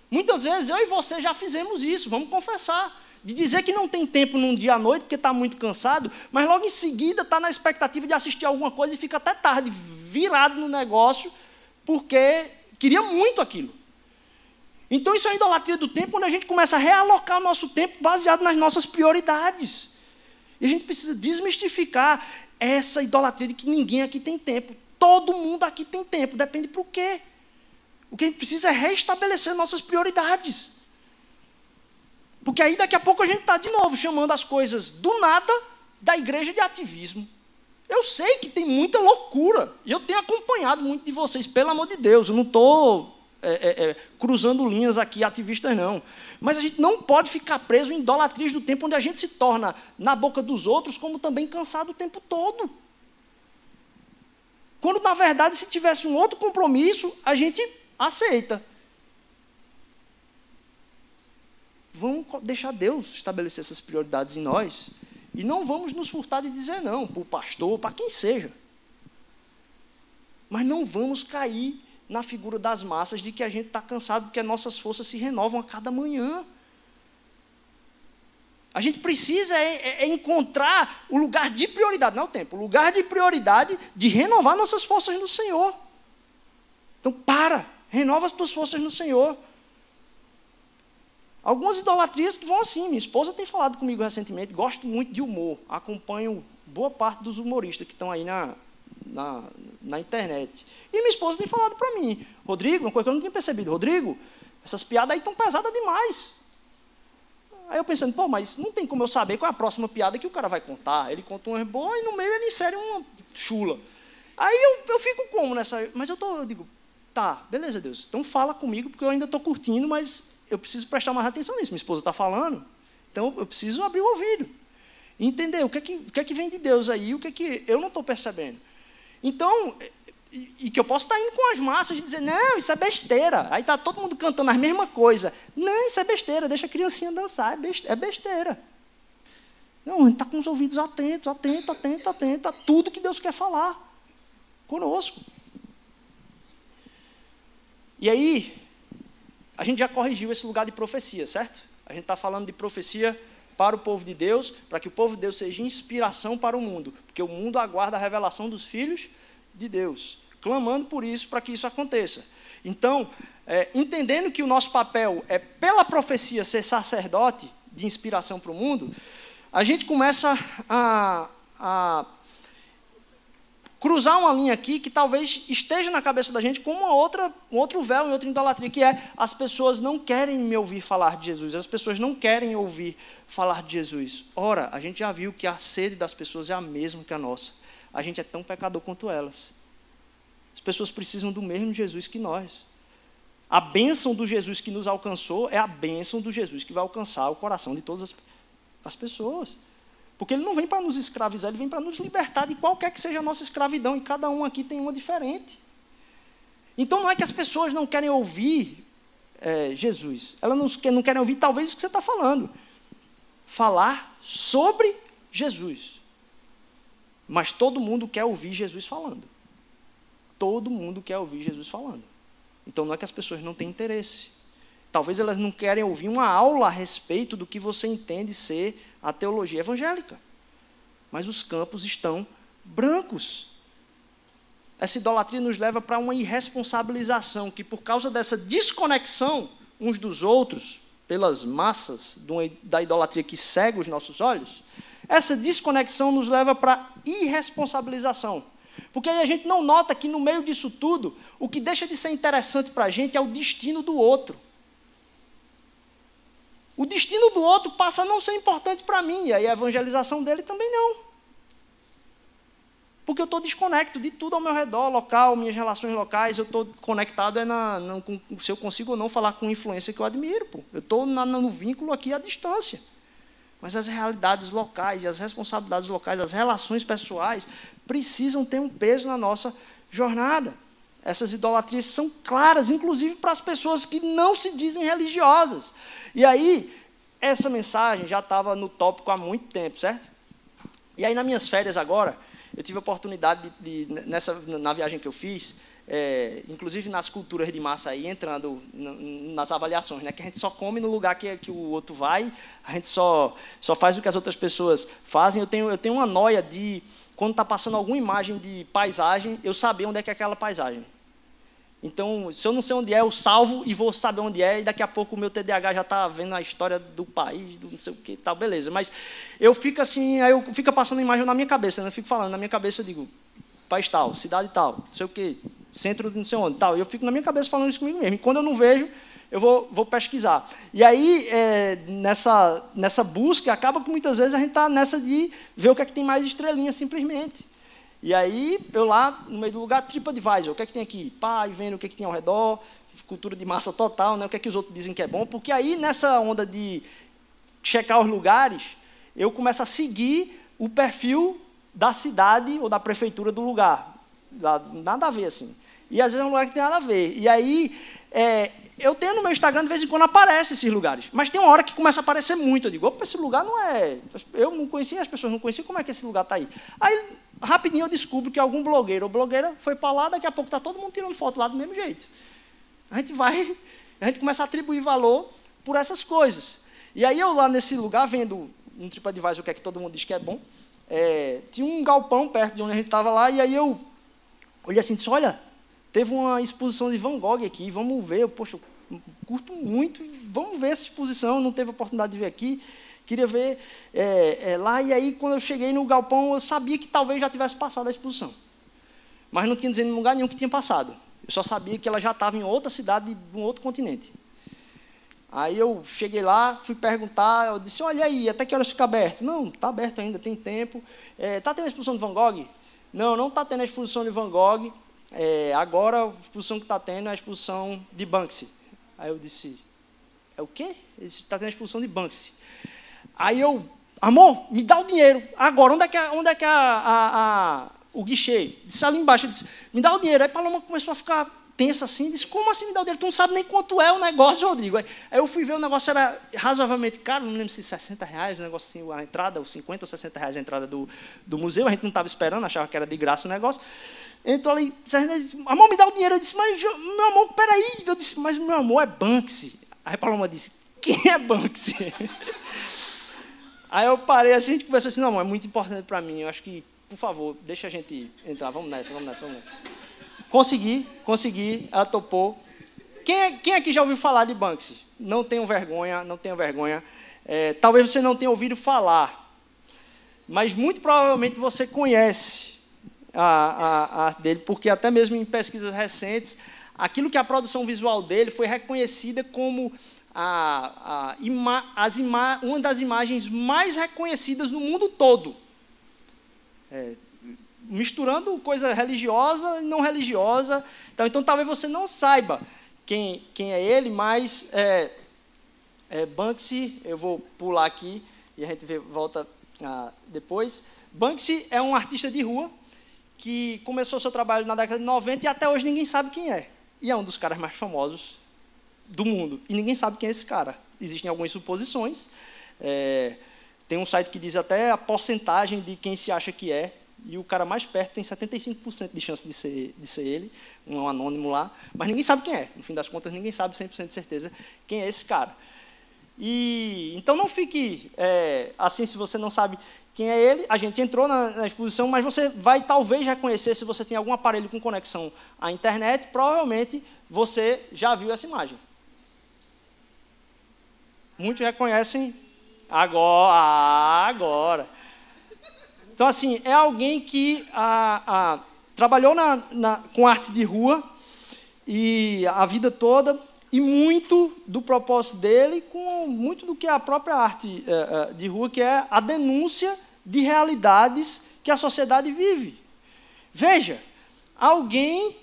Muitas vezes eu e você já fizemos isso, vamos confessar de dizer que não tem tempo num dia à noite porque está muito cansado, mas logo em seguida está na expectativa de assistir alguma coisa e fica até tarde, virado no negócio, porque queria muito aquilo. Então isso é a idolatria do tempo, quando a gente começa a realocar o nosso tempo baseado nas nossas prioridades. E a gente precisa desmistificar essa idolatria de que ninguém aqui tem tempo. Todo mundo aqui tem tempo, depende para o quê? O que a gente precisa é restabelecer nossas prioridades. Porque aí daqui a pouco a gente está de novo chamando as coisas do nada da igreja de ativismo. Eu sei que tem muita loucura. E eu tenho acompanhado muito de vocês, pelo amor de Deus. Eu não estou é, é, é, cruzando linhas aqui, ativistas, não. Mas a gente não pode ficar preso em idolatrias do tempo onde a gente se torna na boca dos outros, como também cansado o tempo todo. Quando, na verdade, se tivesse um outro compromisso, a gente aceita. Vamos deixar Deus estabelecer essas prioridades em nós. E não vamos nos furtar de dizer não, para o pastor, para quem seja. Mas não vamos cair na figura das massas de que a gente está cansado porque nossas forças se renovam a cada manhã. A gente precisa é, é, é encontrar o lugar de prioridade, não é o tempo, o lugar de prioridade de renovar nossas forças no Senhor. Então, para, renova as tuas forças no Senhor. Algumas idolatrias que vão assim. Minha esposa tem falado comigo recentemente, gosto muito de humor, acompanho boa parte dos humoristas que estão aí na, na, na internet. E minha esposa tem falado para mim, Rodrigo, uma coisa que eu não tinha percebido, Rodrigo, essas piadas aí estão pesadas demais. Aí eu pensando, pô, mas não tem como eu saber qual é a próxima piada que o cara vai contar. Ele conta uma boa e no meio ele insere uma chula. Aí eu, eu fico como nessa. Mas eu, tô, eu digo, tá, beleza, Deus. Então fala comigo, porque eu ainda estou curtindo, mas eu preciso prestar mais atenção nisso. Minha esposa está falando, então eu preciso abrir o ouvido. E entender o que, é que, o que é que vem de Deus aí, o que é que eu não estou percebendo. Então, e, e, que eu posso estar indo com as massas e dizer, não, isso é besteira. Aí está todo mundo cantando a mesma coisa. Não, isso é besteira, deixa a criancinha dançar, é, é besteira. Não, a gente está com os ouvidos atentos, atento, atento, atento a tudo que Deus quer falar conosco. E aí, a gente já corrigiu esse lugar de profecia, certo? A gente está falando de profecia para o povo de Deus, para que o povo de Deus seja inspiração para o mundo, porque o mundo aguarda a revelação dos filhos de Deus, clamando por isso, para que isso aconteça. Então, é, entendendo que o nosso papel é, pela profecia, ser sacerdote de inspiração para o mundo, a gente começa a, a cruzar uma linha aqui que talvez esteja na cabeça da gente como uma outra, um outro véu, em outra idolatria, que é as pessoas não querem me ouvir falar de Jesus, as pessoas não querem ouvir falar de Jesus. Ora, a gente já viu que a sede das pessoas é a mesma que a nossa. A gente é tão pecador quanto elas. As pessoas precisam do mesmo Jesus que nós. A bênção do Jesus que nos alcançou é a bênção do Jesus que vai alcançar o coração de todas as, as pessoas. Porque ele não vem para nos escravizar, ele vem para nos libertar de qualquer que seja a nossa escravidão, e cada um aqui tem uma diferente. Então não é que as pessoas não querem ouvir é, Jesus, elas não, não querem ouvir talvez o que você está falando. Falar sobre Jesus. Mas todo mundo quer ouvir Jesus falando. Todo mundo quer ouvir Jesus falando. Então não é que as pessoas não têm interesse. Talvez elas não querem ouvir uma aula a respeito do que você entende ser a teologia evangélica. Mas os campos estão brancos. Essa idolatria nos leva para uma irresponsabilização que, por causa dessa desconexão uns dos outros, pelas massas da idolatria que cega os nossos olhos, essa desconexão nos leva para irresponsabilização. Porque aí a gente não nota que no meio disso tudo, o que deixa de ser interessante para a gente é o destino do outro o destino do outro passa a não ser importante para mim, e aí a evangelização dele também não. Porque eu estou desconecto de tudo ao meu redor, local, minhas relações locais, eu estou conectado é na, na, com, se eu consigo ou não falar com influência que eu admiro. Pô. Eu estou no vínculo aqui à distância. Mas as realidades locais e as responsabilidades locais, as relações pessoais, precisam ter um peso na nossa jornada. Essas idolatrias são claras, inclusive para as pessoas que não se dizem religiosas. E aí, essa mensagem já estava no tópico há muito tempo, certo? E aí, nas minhas férias agora, eu tive a oportunidade de, de nessa, na viagem que eu fiz, é, inclusive nas culturas de massa aí, entrando nas avaliações, né? Que a gente só come no lugar que, que o outro vai, a gente só, só faz o que as outras pessoas fazem. Eu tenho, eu tenho uma noia de, quando está passando alguma imagem de paisagem, eu saber onde é que é aquela paisagem. Então, se eu não sei onde é, eu salvo e vou saber onde é, e daqui a pouco o meu TDAH já está vendo a história do país, do não sei o que tal, beleza. Mas eu fico assim, aí eu fico passando imagem na minha cabeça, né? eu fico falando, na minha cabeça eu digo, país tal, cidade tal, não sei o que, centro de não sei onde, tal. E eu fico na minha cabeça falando isso comigo mesmo. E quando eu não vejo, eu vou, vou pesquisar. E aí, é, nessa, nessa busca, acaba que muitas vezes a gente está nessa de ver o que é que tem mais estrelinha, simplesmente. E aí, eu lá, no meio do lugar, TripAdvisor, o que é que tem aqui? Pai, vendo o que é que tem ao redor, cultura de massa total, né? o que é que os outros dizem que é bom, porque aí, nessa onda de checar os lugares, eu começo a seguir o perfil da cidade ou da prefeitura do lugar. Nada a ver, assim. E às vezes é um lugar que tem nada a ver. E aí, é, eu tenho no meu Instagram, de vez em quando aparece esses lugares. Mas tem uma hora que começa a aparecer muito. Eu digo, opa, esse lugar não é. Eu não conhecia, as pessoas não conheciam, como é que esse lugar está aí? Aí, rapidinho, eu descubro que algum blogueiro ou blogueira foi para lá, daqui a pouco está todo mundo tirando foto lá do mesmo jeito. A gente vai, a gente começa a atribuir valor por essas coisas. E aí eu lá nesse lugar, vendo no TripAdvisor o que é que todo mundo diz que é bom, é, tinha um galpão perto de onde a gente estava lá, e aí eu olhei assim e disse, olha, Teve uma exposição de Van Gogh aqui, vamos ver. Eu, poxa, eu curto muito, vamos ver essa exposição. Não teve oportunidade de ver aqui. Queria ver é, é, lá. E aí, quando eu cheguei no galpão, eu sabia que talvez já tivesse passado a exposição. Mas não tinha dizendo em lugar nenhum que tinha passado. Eu só sabia que ela já estava em outra cidade, de um outro continente. Aí eu cheguei lá, fui perguntar, eu disse, olha aí, até que horas fica aberto? Não, está aberto ainda, tem tempo. Está é, tendo a exposição de Van Gogh? Não, não está tendo a exposição de Van Gogh. É, agora a exposição que está tendo é a exposição de Banksy. Aí eu disse, é o quê? Está tendo a exposição de Banksy. Aí eu, amor, me dá o dinheiro. Agora, onde é que, onde é, que a, a, a, o guichê? Disse ali embaixo, disse, me dá o dinheiro. Aí Paloma começou a ficar tensa assim, disse, como assim me dá o dinheiro? Tu não sabe nem quanto é o negócio, Rodrigo. Aí eu fui ver, o negócio era razoavelmente caro, não lembro se 60 reais, o negócio assim, a entrada, os 50 ou 60 reais a entrada do, do museu, a gente não estava esperando, achava que era de graça o negócio. Entrou ali, disse, amor, me dá o dinheiro. Eu disse, mas meu amor, peraí. Eu disse, mas meu amor é Banksy. Aí Paloma disse, quem é Banksy? Aí eu parei assim, a gente conversou assim, não, amor, é muito importante para mim, eu acho que, por favor, deixa a gente entrar, vamos nessa, vamos nessa, vamos nessa. Consegui, consegui, ela topou. Quem, é, quem aqui já ouviu falar de Banksy? Não tenham vergonha, não tenham vergonha. É, talvez você não tenha ouvido falar, mas muito provavelmente você conhece a, a, a arte dele, porque até mesmo em pesquisas recentes, aquilo que a produção visual dele foi reconhecida como a, a ima, uma das imagens mais reconhecidas no mundo todo. É, misturando coisa religiosa e não religiosa. Então, então talvez você não saiba quem, quem é ele, mas é, é Banksy, eu vou pular aqui e a gente vê, volta ah, depois. Banksy é um artista de rua que começou seu trabalho na década de 90 e até hoje ninguém sabe quem é. E é um dos caras mais famosos do mundo. E ninguém sabe quem é esse cara. Existem algumas suposições. É, tem um site que diz até a porcentagem de quem se acha que é e o cara mais perto tem 75% de chance de ser, de ser ele, um anônimo lá, mas ninguém sabe quem é. No fim das contas, ninguém sabe 100% de certeza quem é esse cara. E então não fique é, assim se você não sabe quem é ele. A gente entrou na, na, exposição, mas você vai talvez reconhecer se você tem algum aparelho com conexão à internet, provavelmente você já viu essa imagem. Muitos reconhecem agora, agora. Então, assim, é alguém que a, a, trabalhou na, na, com arte de rua e a vida toda, e muito do propósito dele com muito do que é a própria arte é, de rua, que é a denúncia de realidades que a sociedade vive. Veja, alguém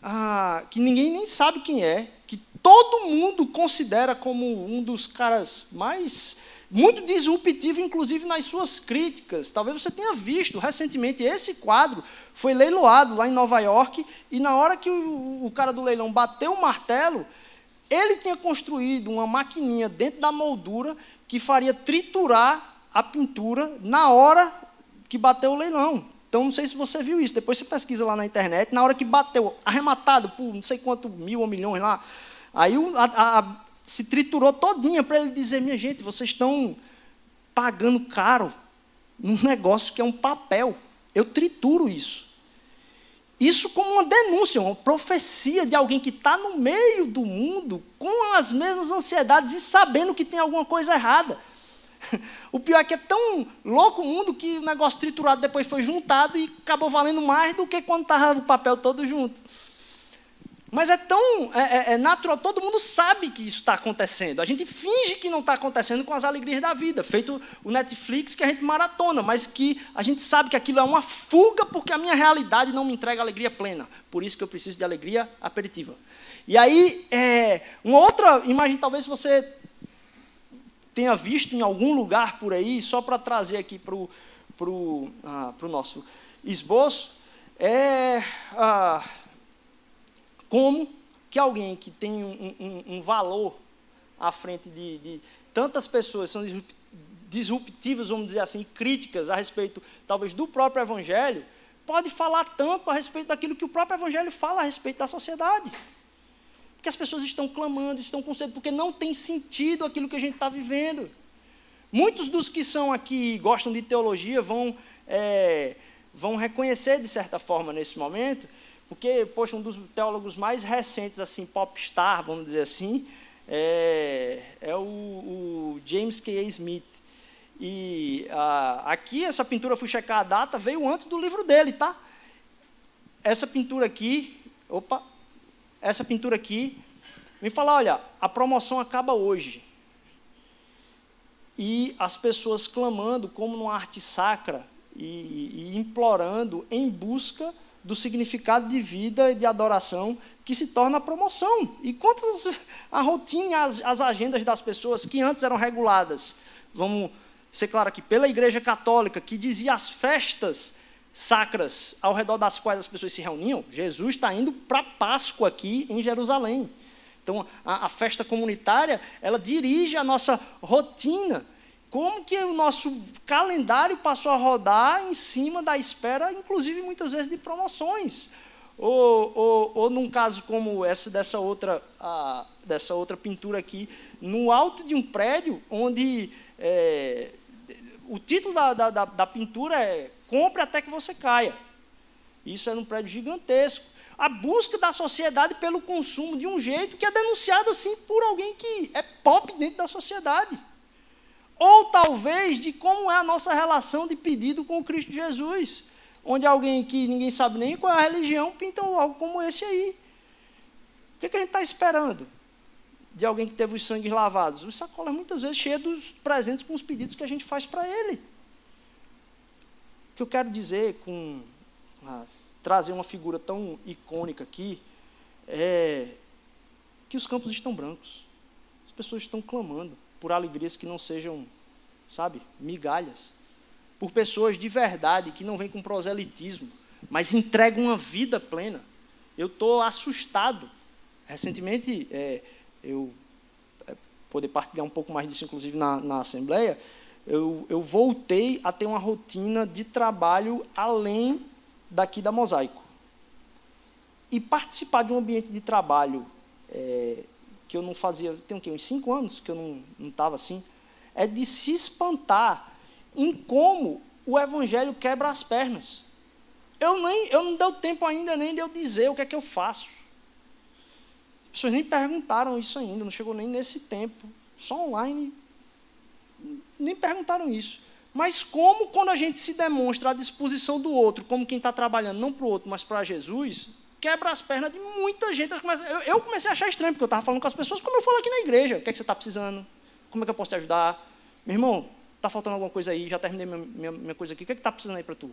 ah, que ninguém nem sabe quem é, que todo mundo considera como um dos caras mais muito disruptivo, inclusive nas suas críticas. Talvez você tenha visto recentemente esse quadro foi leiloado lá em Nova York e na hora que o, o cara do leilão bateu o martelo, ele tinha construído uma maquininha dentro da moldura que faria triturar a pintura na hora que bateu o leilão. Então, não sei se você viu isso. Depois você pesquisa lá na internet. Na hora que bateu, arrematado por não sei quanto mil ou milhões lá, aí a, a, se triturou todinha para ele dizer, minha gente, vocês estão pagando caro num negócio que é um papel. Eu trituro isso. Isso como uma denúncia, uma profecia de alguém que está no meio do mundo com as mesmas ansiedades e sabendo que tem alguma coisa errada. O pior é que é tão louco o mundo que o negócio triturado depois foi juntado e acabou valendo mais do que quando estava o papel todo junto. Mas é tão é, é, é natural, todo mundo sabe que isso está acontecendo. A gente finge que não está acontecendo com as alegrias da vida, feito o Netflix que a gente maratona, mas que a gente sabe que aquilo é uma fuga porque a minha realidade não me entrega alegria plena. Por isso que eu preciso de alegria aperitiva. E aí, é, uma outra imagem, talvez você tenha visto em algum lugar por aí, só para trazer aqui para o pro, ah, pro nosso esboço, é. Ah, como que alguém que tem um, um, um valor à frente de, de, tantas pessoas, são disruptivas, vamos dizer assim, críticas a respeito, talvez, do próprio Evangelho, pode falar tanto a respeito daquilo que o próprio Evangelho fala a respeito da sociedade. Porque as pessoas estão clamando, estão com sede, porque não tem sentido aquilo que a gente está vivendo. Muitos dos que são aqui gostam de teologia vão, é, vão reconhecer, de certa forma, nesse momento, porque, poxa, um dos teólogos mais recentes, assim, popstar, vamos dizer assim, é, é o, o, James K. A. Smith. E ah, aqui, essa pintura, fui checar a data, veio antes do livro dele, tá? Essa pintura aqui, opa, essa pintura aqui, me fala, olha, a promoção acaba hoje. E as pessoas clamando como numa arte sacra e, e implorando em busca do significado de vida e de adoração que se torna a promoção. E quantas a rotina, as, as agendas das pessoas que antes eram reguladas, vamos ser claro aqui, pela Igreja Católica, que dizia as festas sacras ao redor das quais as pessoas se reuniam, Jesus está indo para Páscoa aqui em Jerusalém. Então, a, a, festa comunitária, ela dirige a nossa rotina. Como que o nosso calendário passou a rodar em cima da espera, inclusive muitas vezes de promoções. Ou, ou, ou num caso como essa dessa outra, dessa outra pintura aqui, no alto de um prédio, onde é, o título da, da, da, pintura é Compre até que você caia. Isso é num prédio gigantesco. A busca da sociedade pelo consumo de um jeito que é denunciado assim por alguém que é pop dentro da sociedade. Ou talvez de como é a nossa relação de pedido com o Cristo Jesus onde alguém que ninguém sabe nem qual é a religião pinta algo como esse aí. O que, que a gente está esperando de alguém que teve os sangues lavados? Os sacolas muitas vezes cheios dos presentes com os pedidos que a gente faz para ele. O que eu quero dizer com ah, trazer uma figura tão icônica aqui é que os campos estão brancos. As pessoas estão clamando por alegrias que não sejam, sabe, migalhas por pessoas de verdade, que não vêm com proselitismo, mas entregam uma vida plena. Eu estou assustado. Recentemente, é, eu é, poder partilhar um pouco mais disso, inclusive na, na Assembleia, eu, eu voltei a ter uma rotina de trabalho além daqui da Mosaico. E participar de um ambiente de trabalho é, que eu não fazia, tem o quê? Uns cinco anos que eu não estava assim, é de se espantar em como o evangelho quebra as pernas. Eu, nem, eu não deu tempo ainda nem de eu dizer o que é que eu faço. As pessoas nem perguntaram isso ainda, não chegou nem nesse tempo. Só online. Nem perguntaram isso. Mas como quando a gente se demonstra à disposição do outro, como quem está trabalhando não para o outro, mas para Jesus, quebra as pernas de muita gente. Eu comecei a achar estranho, porque eu estava falando com as pessoas, como eu falo aqui na igreja. O que é que você está precisando? Como é que eu posso te ajudar? Meu irmão, Está faltando alguma coisa aí? Já terminei minha, minha, minha coisa aqui. O que é está precisando aí para tu?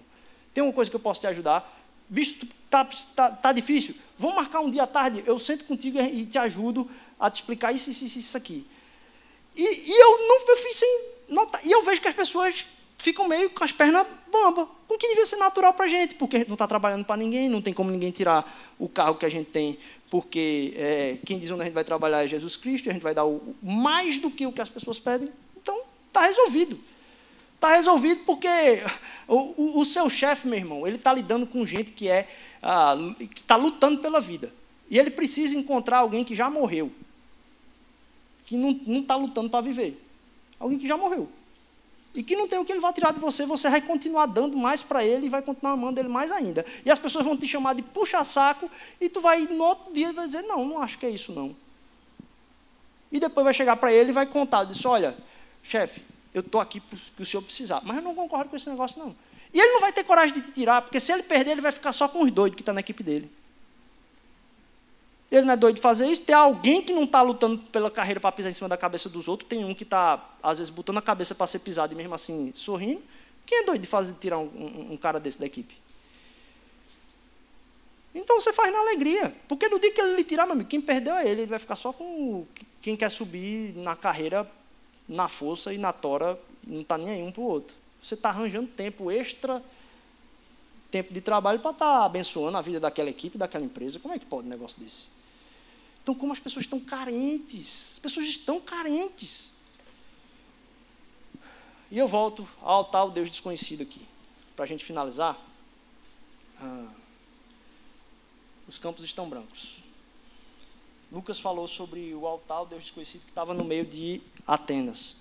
Tem uma coisa que eu posso te ajudar? Bicho, está tá, tá difícil? Vamos marcar um dia à tarde? Eu sento contigo e te ajudo a te explicar isso, isso, isso, isso aqui. E, e eu não eu fiz sem notar. E eu vejo que as pessoas ficam meio com as pernas bamba, com o que devia ser natural para a gente, porque não está trabalhando para ninguém, não tem como ninguém tirar o carro que a gente tem, porque é, quem diz onde a gente vai trabalhar é Jesus Cristo, e a gente vai dar o, mais do que o que as pessoas pedem. Então, Está resolvido. Está resolvido porque o, o, o seu chefe, meu irmão, ele está lidando com gente que é ah, que está lutando pela vida. E ele precisa encontrar alguém que já morreu. Que não está lutando para viver. Alguém que já morreu. E que não tem o que ele vai tirar de você, você vai continuar dando mais para ele e vai continuar amando ele mais ainda. E as pessoas vão te chamar de puxa-saco e tu vai no outro dia vai dizer, não, não acho que é isso não. E depois vai chegar para ele e vai contar, diz, olha, chefe, eu estou aqui porque o senhor precisar. Mas eu não concordo com esse negócio, não. E ele não vai ter coragem de te tirar, porque se ele perder, ele vai ficar só com os doidos que estão tá na equipe dele. Ele não é doido de fazer isso. Tem alguém que não está lutando pela carreira para pisar em cima da cabeça dos outros. Tem um que está, às vezes, botando a cabeça para ser pisado e mesmo assim sorrindo. Quem é doido de fazer, tirar um, um, um cara desse da equipe? Então você faz na alegria. Porque no dia que ele lhe tirar, meu amigo, quem perdeu é ele. Ele vai ficar só com quem quer subir na carreira na força e na tora, não está nem aí um para o outro. Você está arranjando tempo extra, tempo de trabalho para estar tá abençoando a vida daquela equipe, daquela empresa. Como é que pode um negócio desse? Então, como as pessoas estão carentes, as pessoas estão carentes. E eu volto ao tal Deus desconhecido aqui, para a gente finalizar. Ah, os campos estão brancos. Lucas falou sobre o altar, o Deus desconhecido, que estava no meio de Atenas.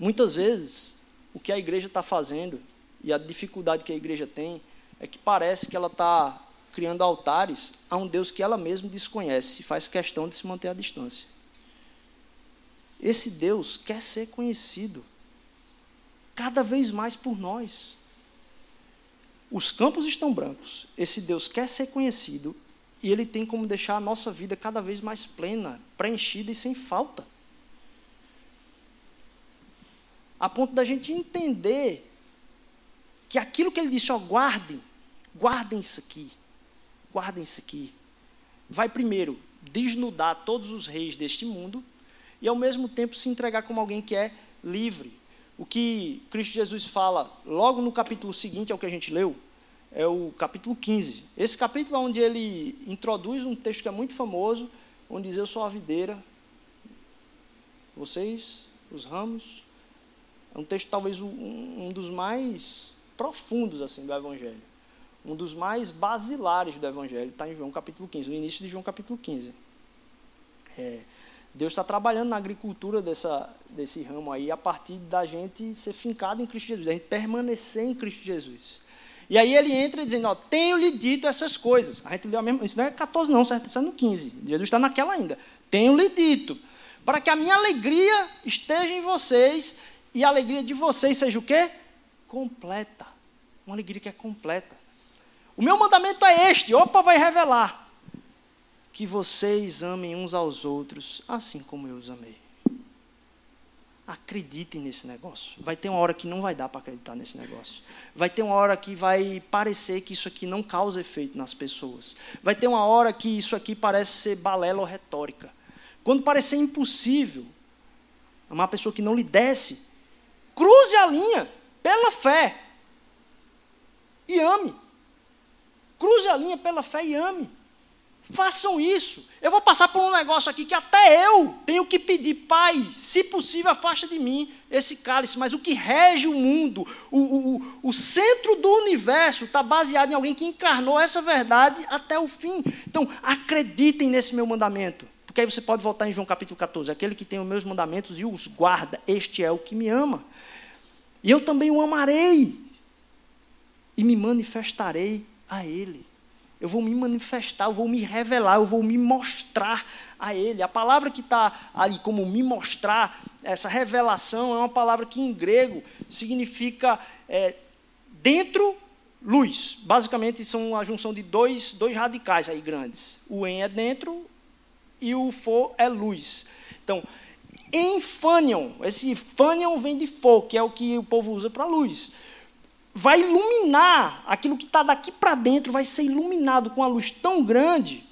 Muitas vezes, o que a igreja está fazendo, e a dificuldade que a igreja tem, é que parece que ela está criando altares a um Deus que ela mesma desconhece e faz questão de se manter à distância. Esse Deus quer ser conhecido cada vez mais por nós. Os campos estão brancos. Esse Deus quer ser conhecido e Ele tem como deixar a nossa vida cada vez mais plena, preenchida e sem falta. A ponto da gente entender que aquilo que Ele disse, ó, guardem, Guardem isso aqui. Guardem isso aqui. Vai primeiro desnudar todos os reis deste mundo e, ao mesmo tempo, se entregar como alguém que é livre. O que Cristo Jesus fala logo no capítulo seguinte ao que a gente leu é o capítulo 15. Esse capítulo é onde ele introduz um texto que é muito famoso, onde diz: Eu sou a videira, vocês, os ramos. É um texto talvez um, dos mais profundos assim do Evangelho. Um dos mais basilares do Evangelho está em João capítulo 15, no início de João capítulo 15. É, Deus está trabalhando na agricultura dessa, desse ramo aí a partir da gente ser fincado em Cristo Jesus, da gente permanecer em Cristo Jesus. E aí ele entra dizendo, ó, tenho-lhe dito essas coisas. A gente leu a mesma, isso não é 14 não, certo? Isso é no 15. Jesus está naquela ainda. Tenho-lhe dito, para que a minha alegria esteja em vocês e a alegria de vocês seja o quê? Completa. Uma alegria que é completa. O meu mandamento é este, opa, vai revelar. Que vocês amem uns aos outros, assim como eu os amei. Acreditem nesse negócio. Vai ter uma hora que não vai dar para acreditar nesse negócio. Vai ter uma hora que vai parecer que isso aqui não causa efeito nas pessoas. Vai ter uma hora que isso aqui parece ser balela ou retórica. Quando parecer impossível amar uma pessoa que não lhe desce, cruze a linha pela fé e ame. Cruze a linha pela fé e ame. Façam isso. Eu vou passar por um negócio aqui que até eu tenho que pedir, Pai, se possível, afasta de mim esse cálice. Mas o que rege o mundo, o, o, o centro do universo, está baseado em alguém que encarnou essa verdade até o fim. Então, acreditem nesse meu mandamento. Porque aí você pode voltar em João capítulo 14. Aquele que tem os meus mandamentos e os guarda, este é o que me ama. E eu também o amarei. E me manifestarei a Ele. Eu vou me manifestar, eu vou me revelar, eu vou me mostrar a Ele. A palavra que está ali como me mostrar, essa revelação, é uma palavra que em grego significa é, dentro, luz. Basicamente, são a junção de dois, dois radicais aí grandes. O em é dentro e o fo é luz. Então, em fanion, esse fanion vem de fo, que é o que o povo usa para luz vai iluminar aquilo que está daqui para dentro, vai ser iluminado com a luz tão grande.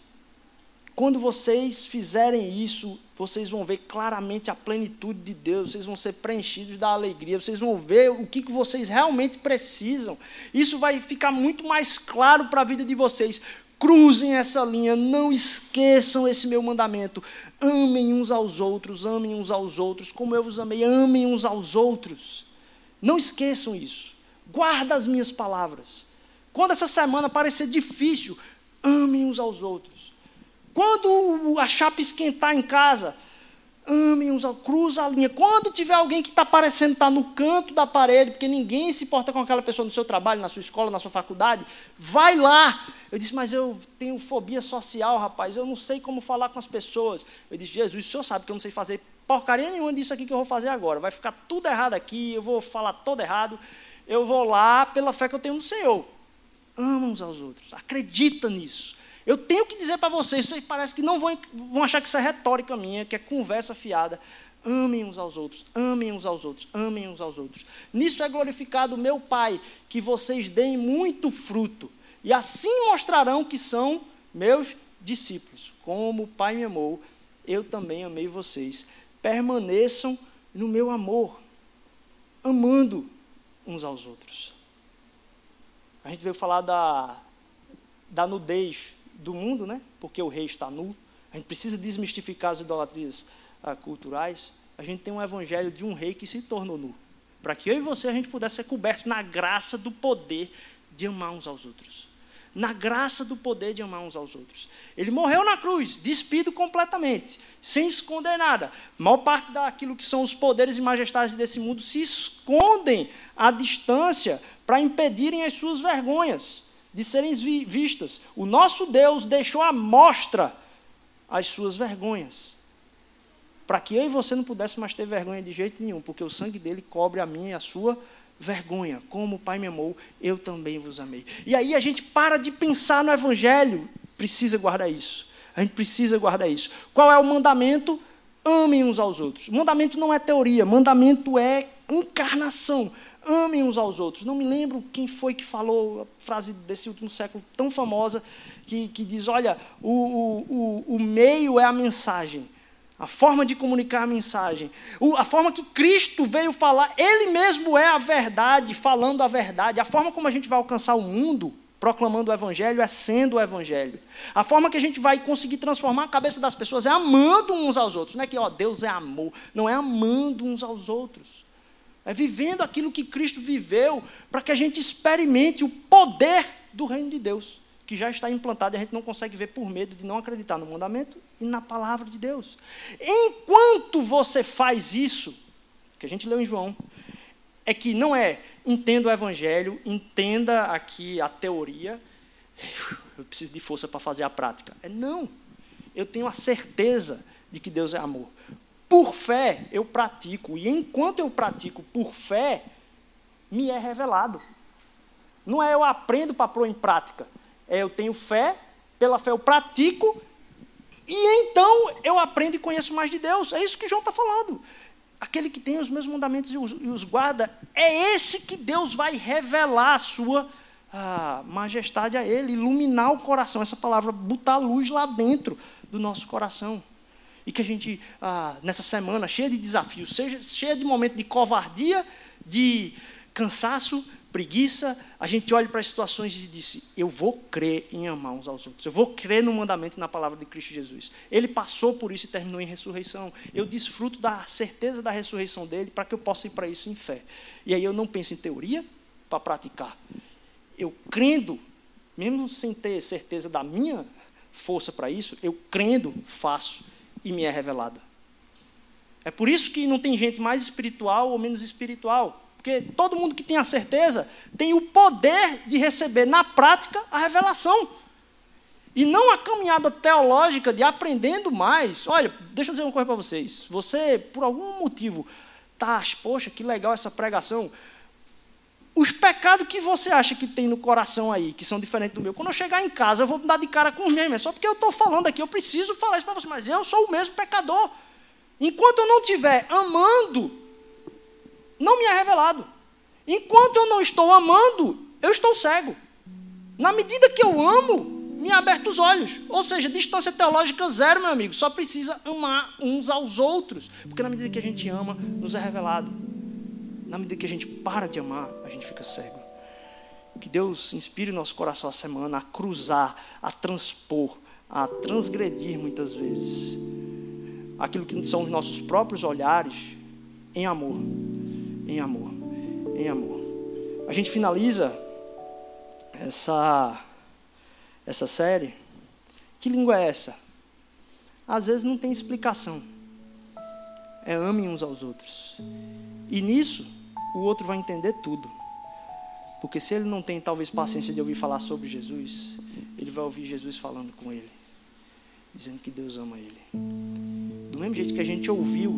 Quando vocês fizerem isso, vocês vão ver claramente a plenitude de Deus, vocês vão ser preenchidos da alegria, vocês vão ver o que, que vocês realmente precisam. Isso vai ficar muito mais claro para a vida de vocês. Cruzem essa linha, não esqueçam esse meu mandamento. Amem uns aos outros, amem uns aos outros, como eu vos amei, amem uns aos outros. Não esqueçam isso guarda as minhas palavras. Quando essa semana parecer difícil, amem uns aos outros. Quando a chapa esquentar em casa, amem uns aos cruza a linha. Quando tiver alguém que está parecendo estar tá no canto da parede, porque ninguém se importa com aquela pessoa no seu trabalho, na sua escola, na sua faculdade, vai lá. Eu disse, mas eu tenho fobia social, rapaz, eu não sei como falar com as pessoas. Eu disse, Jesus, o senhor sabe que eu não sei fazer porcaria nenhuma disso aqui que eu vou fazer agora. Vai ficar tudo errado aqui, eu vou falar todo errado eu vou lá pela fé que eu tenho no Senhor. Ama uns aos outros, acredita nisso. Eu tenho que dizer para vocês, vocês parecem que não vão, vão achar que isso é retórica minha, que é conversa fiada. Amem uns aos outros, amem uns aos outros, amem uns aos outros. Nisso é glorificado meu Pai, que vocês deem muito fruto, e assim mostrarão que são meus discípulos. Como o Pai me amou, eu também amei vocês. Permaneçam no meu amor, amando uns aos outros. A gente veio falar da, da nudez do mundo, né? porque o rei está nu. A gente precisa desmistificar as idolatrias ah, culturais. A gente tem um evangelho de um rei que se tornou nu. Para que eu e você a gente pudesse ser coberto na graça do poder de amar uns aos outros na graça do poder de amar uns aos outros. Ele morreu na cruz, despido completamente, sem esconder nada. A maior parte daquilo que são os poderes e majestades desse mundo se escondem à distância para impedirem as suas vergonhas de serem vistas. O nosso Deus deixou à mostra as suas vergonhas. Para que eu e você não pudéssemos mais ter vergonha de jeito nenhum, porque o sangue dele cobre a minha e a sua vergonha. Como o Pai me amou, eu também vos amei. E aí a gente para de pensar no Evangelho. Precisa guardar isso. A gente precisa guardar isso. Qual é o mandamento? Amem uns aos outros. Mandamento não é teoria, mandamento é encarnação. amem uns aos outros. Não me lembro quem foi que falou a frase desse último século tão famosa, que, que diz: olha, o, o, o, o meio é a mensagem. A forma de comunicar a mensagem. A forma que Cristo veio falar, Ele mesmo é a verdade, falando a verdade. A forma como a gente vai alcançar o mundo proclamando o Evangelho é sendo o Evangelho. A forma que a gente vai conseguir transformar a cabeça das pessoas é amando uns aos outros. Não é que ó, Deus é amor. Não é amando uns aos outros. É vivendo aquilo que Cristo viveu para que a gente experimente o poder do reino de Deus, que já está implantado e a gente não consegue ver por medo de não acreditar no mandamento e na palavra de Deus. Enquanto você faz isso, que a gente leu em João, é que não é entenda o Evangelho, entenda aqui a teoria, eu preciso de força para fazer a prática. É não. Eu tenho a certeza de que Deus é amor. Por fé, eu pratico. E enquanto eu pratico por fé, me é revelado. Não é eu aprendo para pôr em prática. É eu tenho fé, pela fé eu pratico, e então eu aprendo e conheço mais de Deus. É isso que João está falando aquele que tem os meus mandamentos e os, e os guarda, é esse que Deus vai revelar a sua ah, majestade a ele, iluminar o coração, essa palavra, botar luz lá dentro do nosso coração. E que a gente, ah, nessa semana cheia de desafios, seja, cheia de momentos de covardia, de cansaço, preguiça, a gente olha para as situações e diz: Eu vou crer em amar uns aos outros. Eu vou crer no mandamento e na palavra de Cristo Jesus. Ele passou por isso e terminou em ressurreição. Eu desfruto da certeza da ressurreição dele para que eu possa ir para isso em fé. E aí eu não penso em teoria para praticar. Eu crendo, mesmo sem ter certeza da minha força para isso, eu crendo, faço e me é revelada. É por isso que não tem gente mais espiritual ou menos espiritual. Porque todo mundo que tem a certeza tem o poder de receber na prática a revelação. E não a caminhada teológica de aprendendo mais. Olha, deixa eu dizer uma coisa para vocês. Você, por algum motivo, tá, poxa, que legal essa pregação. Os pecados que você acha que tem no coração aí, que são diferentes do meu, quando eu chegar em casa, eu vou dar de cara com os mesmos. É só porque eu estou falando aqui, eu preciso falar isso para você, mas eu sou o mesmo pecador. Enquanto eu não estiver amando não me é revelado. Enquanto eu não estou amando, eu estou cego. Na medida que eu amo, me é aberto os olhos. Ou seja, distância teológica zero, meu amigo. Só precisa amar uns aos outros. Porque na medida que a gente ama, nos é revelado. Na medida que a gente para de amar, a gente fica cego. Que Deus inspire nosso coração a semana a cruzar, a transpor, a transgredir muitas vezes aquilo que são os nossos próprios olhares em amor em amor, em amor. A gente finaliza essa essa série. Que língua é essa? Às vezes não tem explicação. É amem uns aos outros. E nisso, o outro vai entender tudo. Porque se ele não tem talvez paciência de ouvir falar sobre Jesus, ele vai ouvir Jesus falando com ele, dizendo que Deus ama ele. Do mesmo jeito que a gente ouviu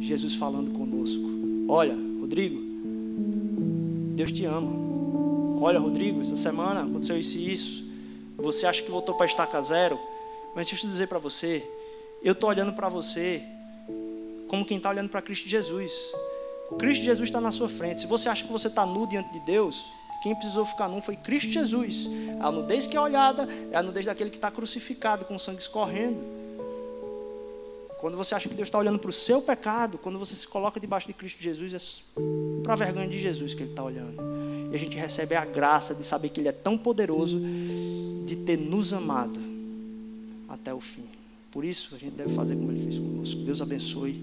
Jesus falando conosco. Olha, Rodrigo, Deus te ama. Olha, Rodrigo, essa semana aconteceu isso e isso. Você acha que voltou para estaca zero? Mas deixa eu dizer para você, eu estou olhando para você como quem está olhando para Cristo Jesus. Cristo Jesus está na sua frente. Se você acha que você está nu diante de Deus, quem precisou ficar nu foi Cristo Jesus. A nudez que é olhada é a nudez daquele que está crucificado, com o sangue escorrendo. Quando você acha que Deus está olhando para o seu pecado, quando você se coloca debaixo de Cristo Jesus, é para a vergonha de Jesus que Ele está olhando. E a gente recebe a graça de saber que Ele é tão poderoso de ter nos amado até o fim. Por isso, a gente deve fazer como Ele fez conosco. Deus abençoe.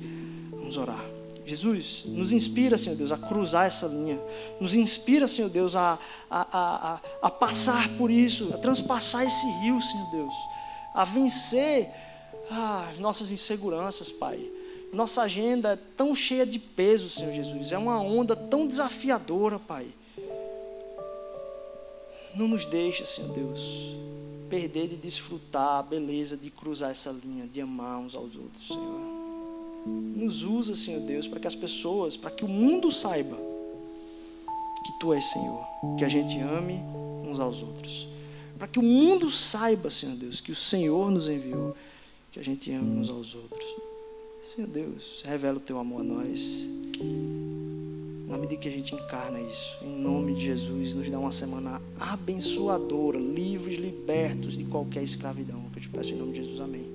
Vamos orar. Jesus, nos inspira, Senhor Deus, a cruzar essa linha. Nos inspira, Senhor Deus, a, a, a, a passar por isso, a transpassar esse rio, Senhor Deus. A vencer ah, nossas inseguranças, Pai. Nossa agenda é tão cheia de peso, Senhor Jesus. É uma onda tão desafiadora, Pai. Não nos deixe, Senhor Deus, perder de desfrutar a beleza de cruzar essa linha, de amar uns aos outros, Senhor. Nos usa, Senhor Deus, para que as pessoas, para que o mundo saiba que Tu és Senhor, que a gente ame uns aos outros. Para que o mundo saiba, Senhor Deus, que o Senhor nos enviou que a gente ame uns aos outros. Senhor Deus, revela o teu amor a nós. Na medida que a gente encarna isso, em nome de Jesus, nos dá uma semana abençoadora, livres, libertos de qualquer escravidão. Que eu te peço em nome de Jesus, amém.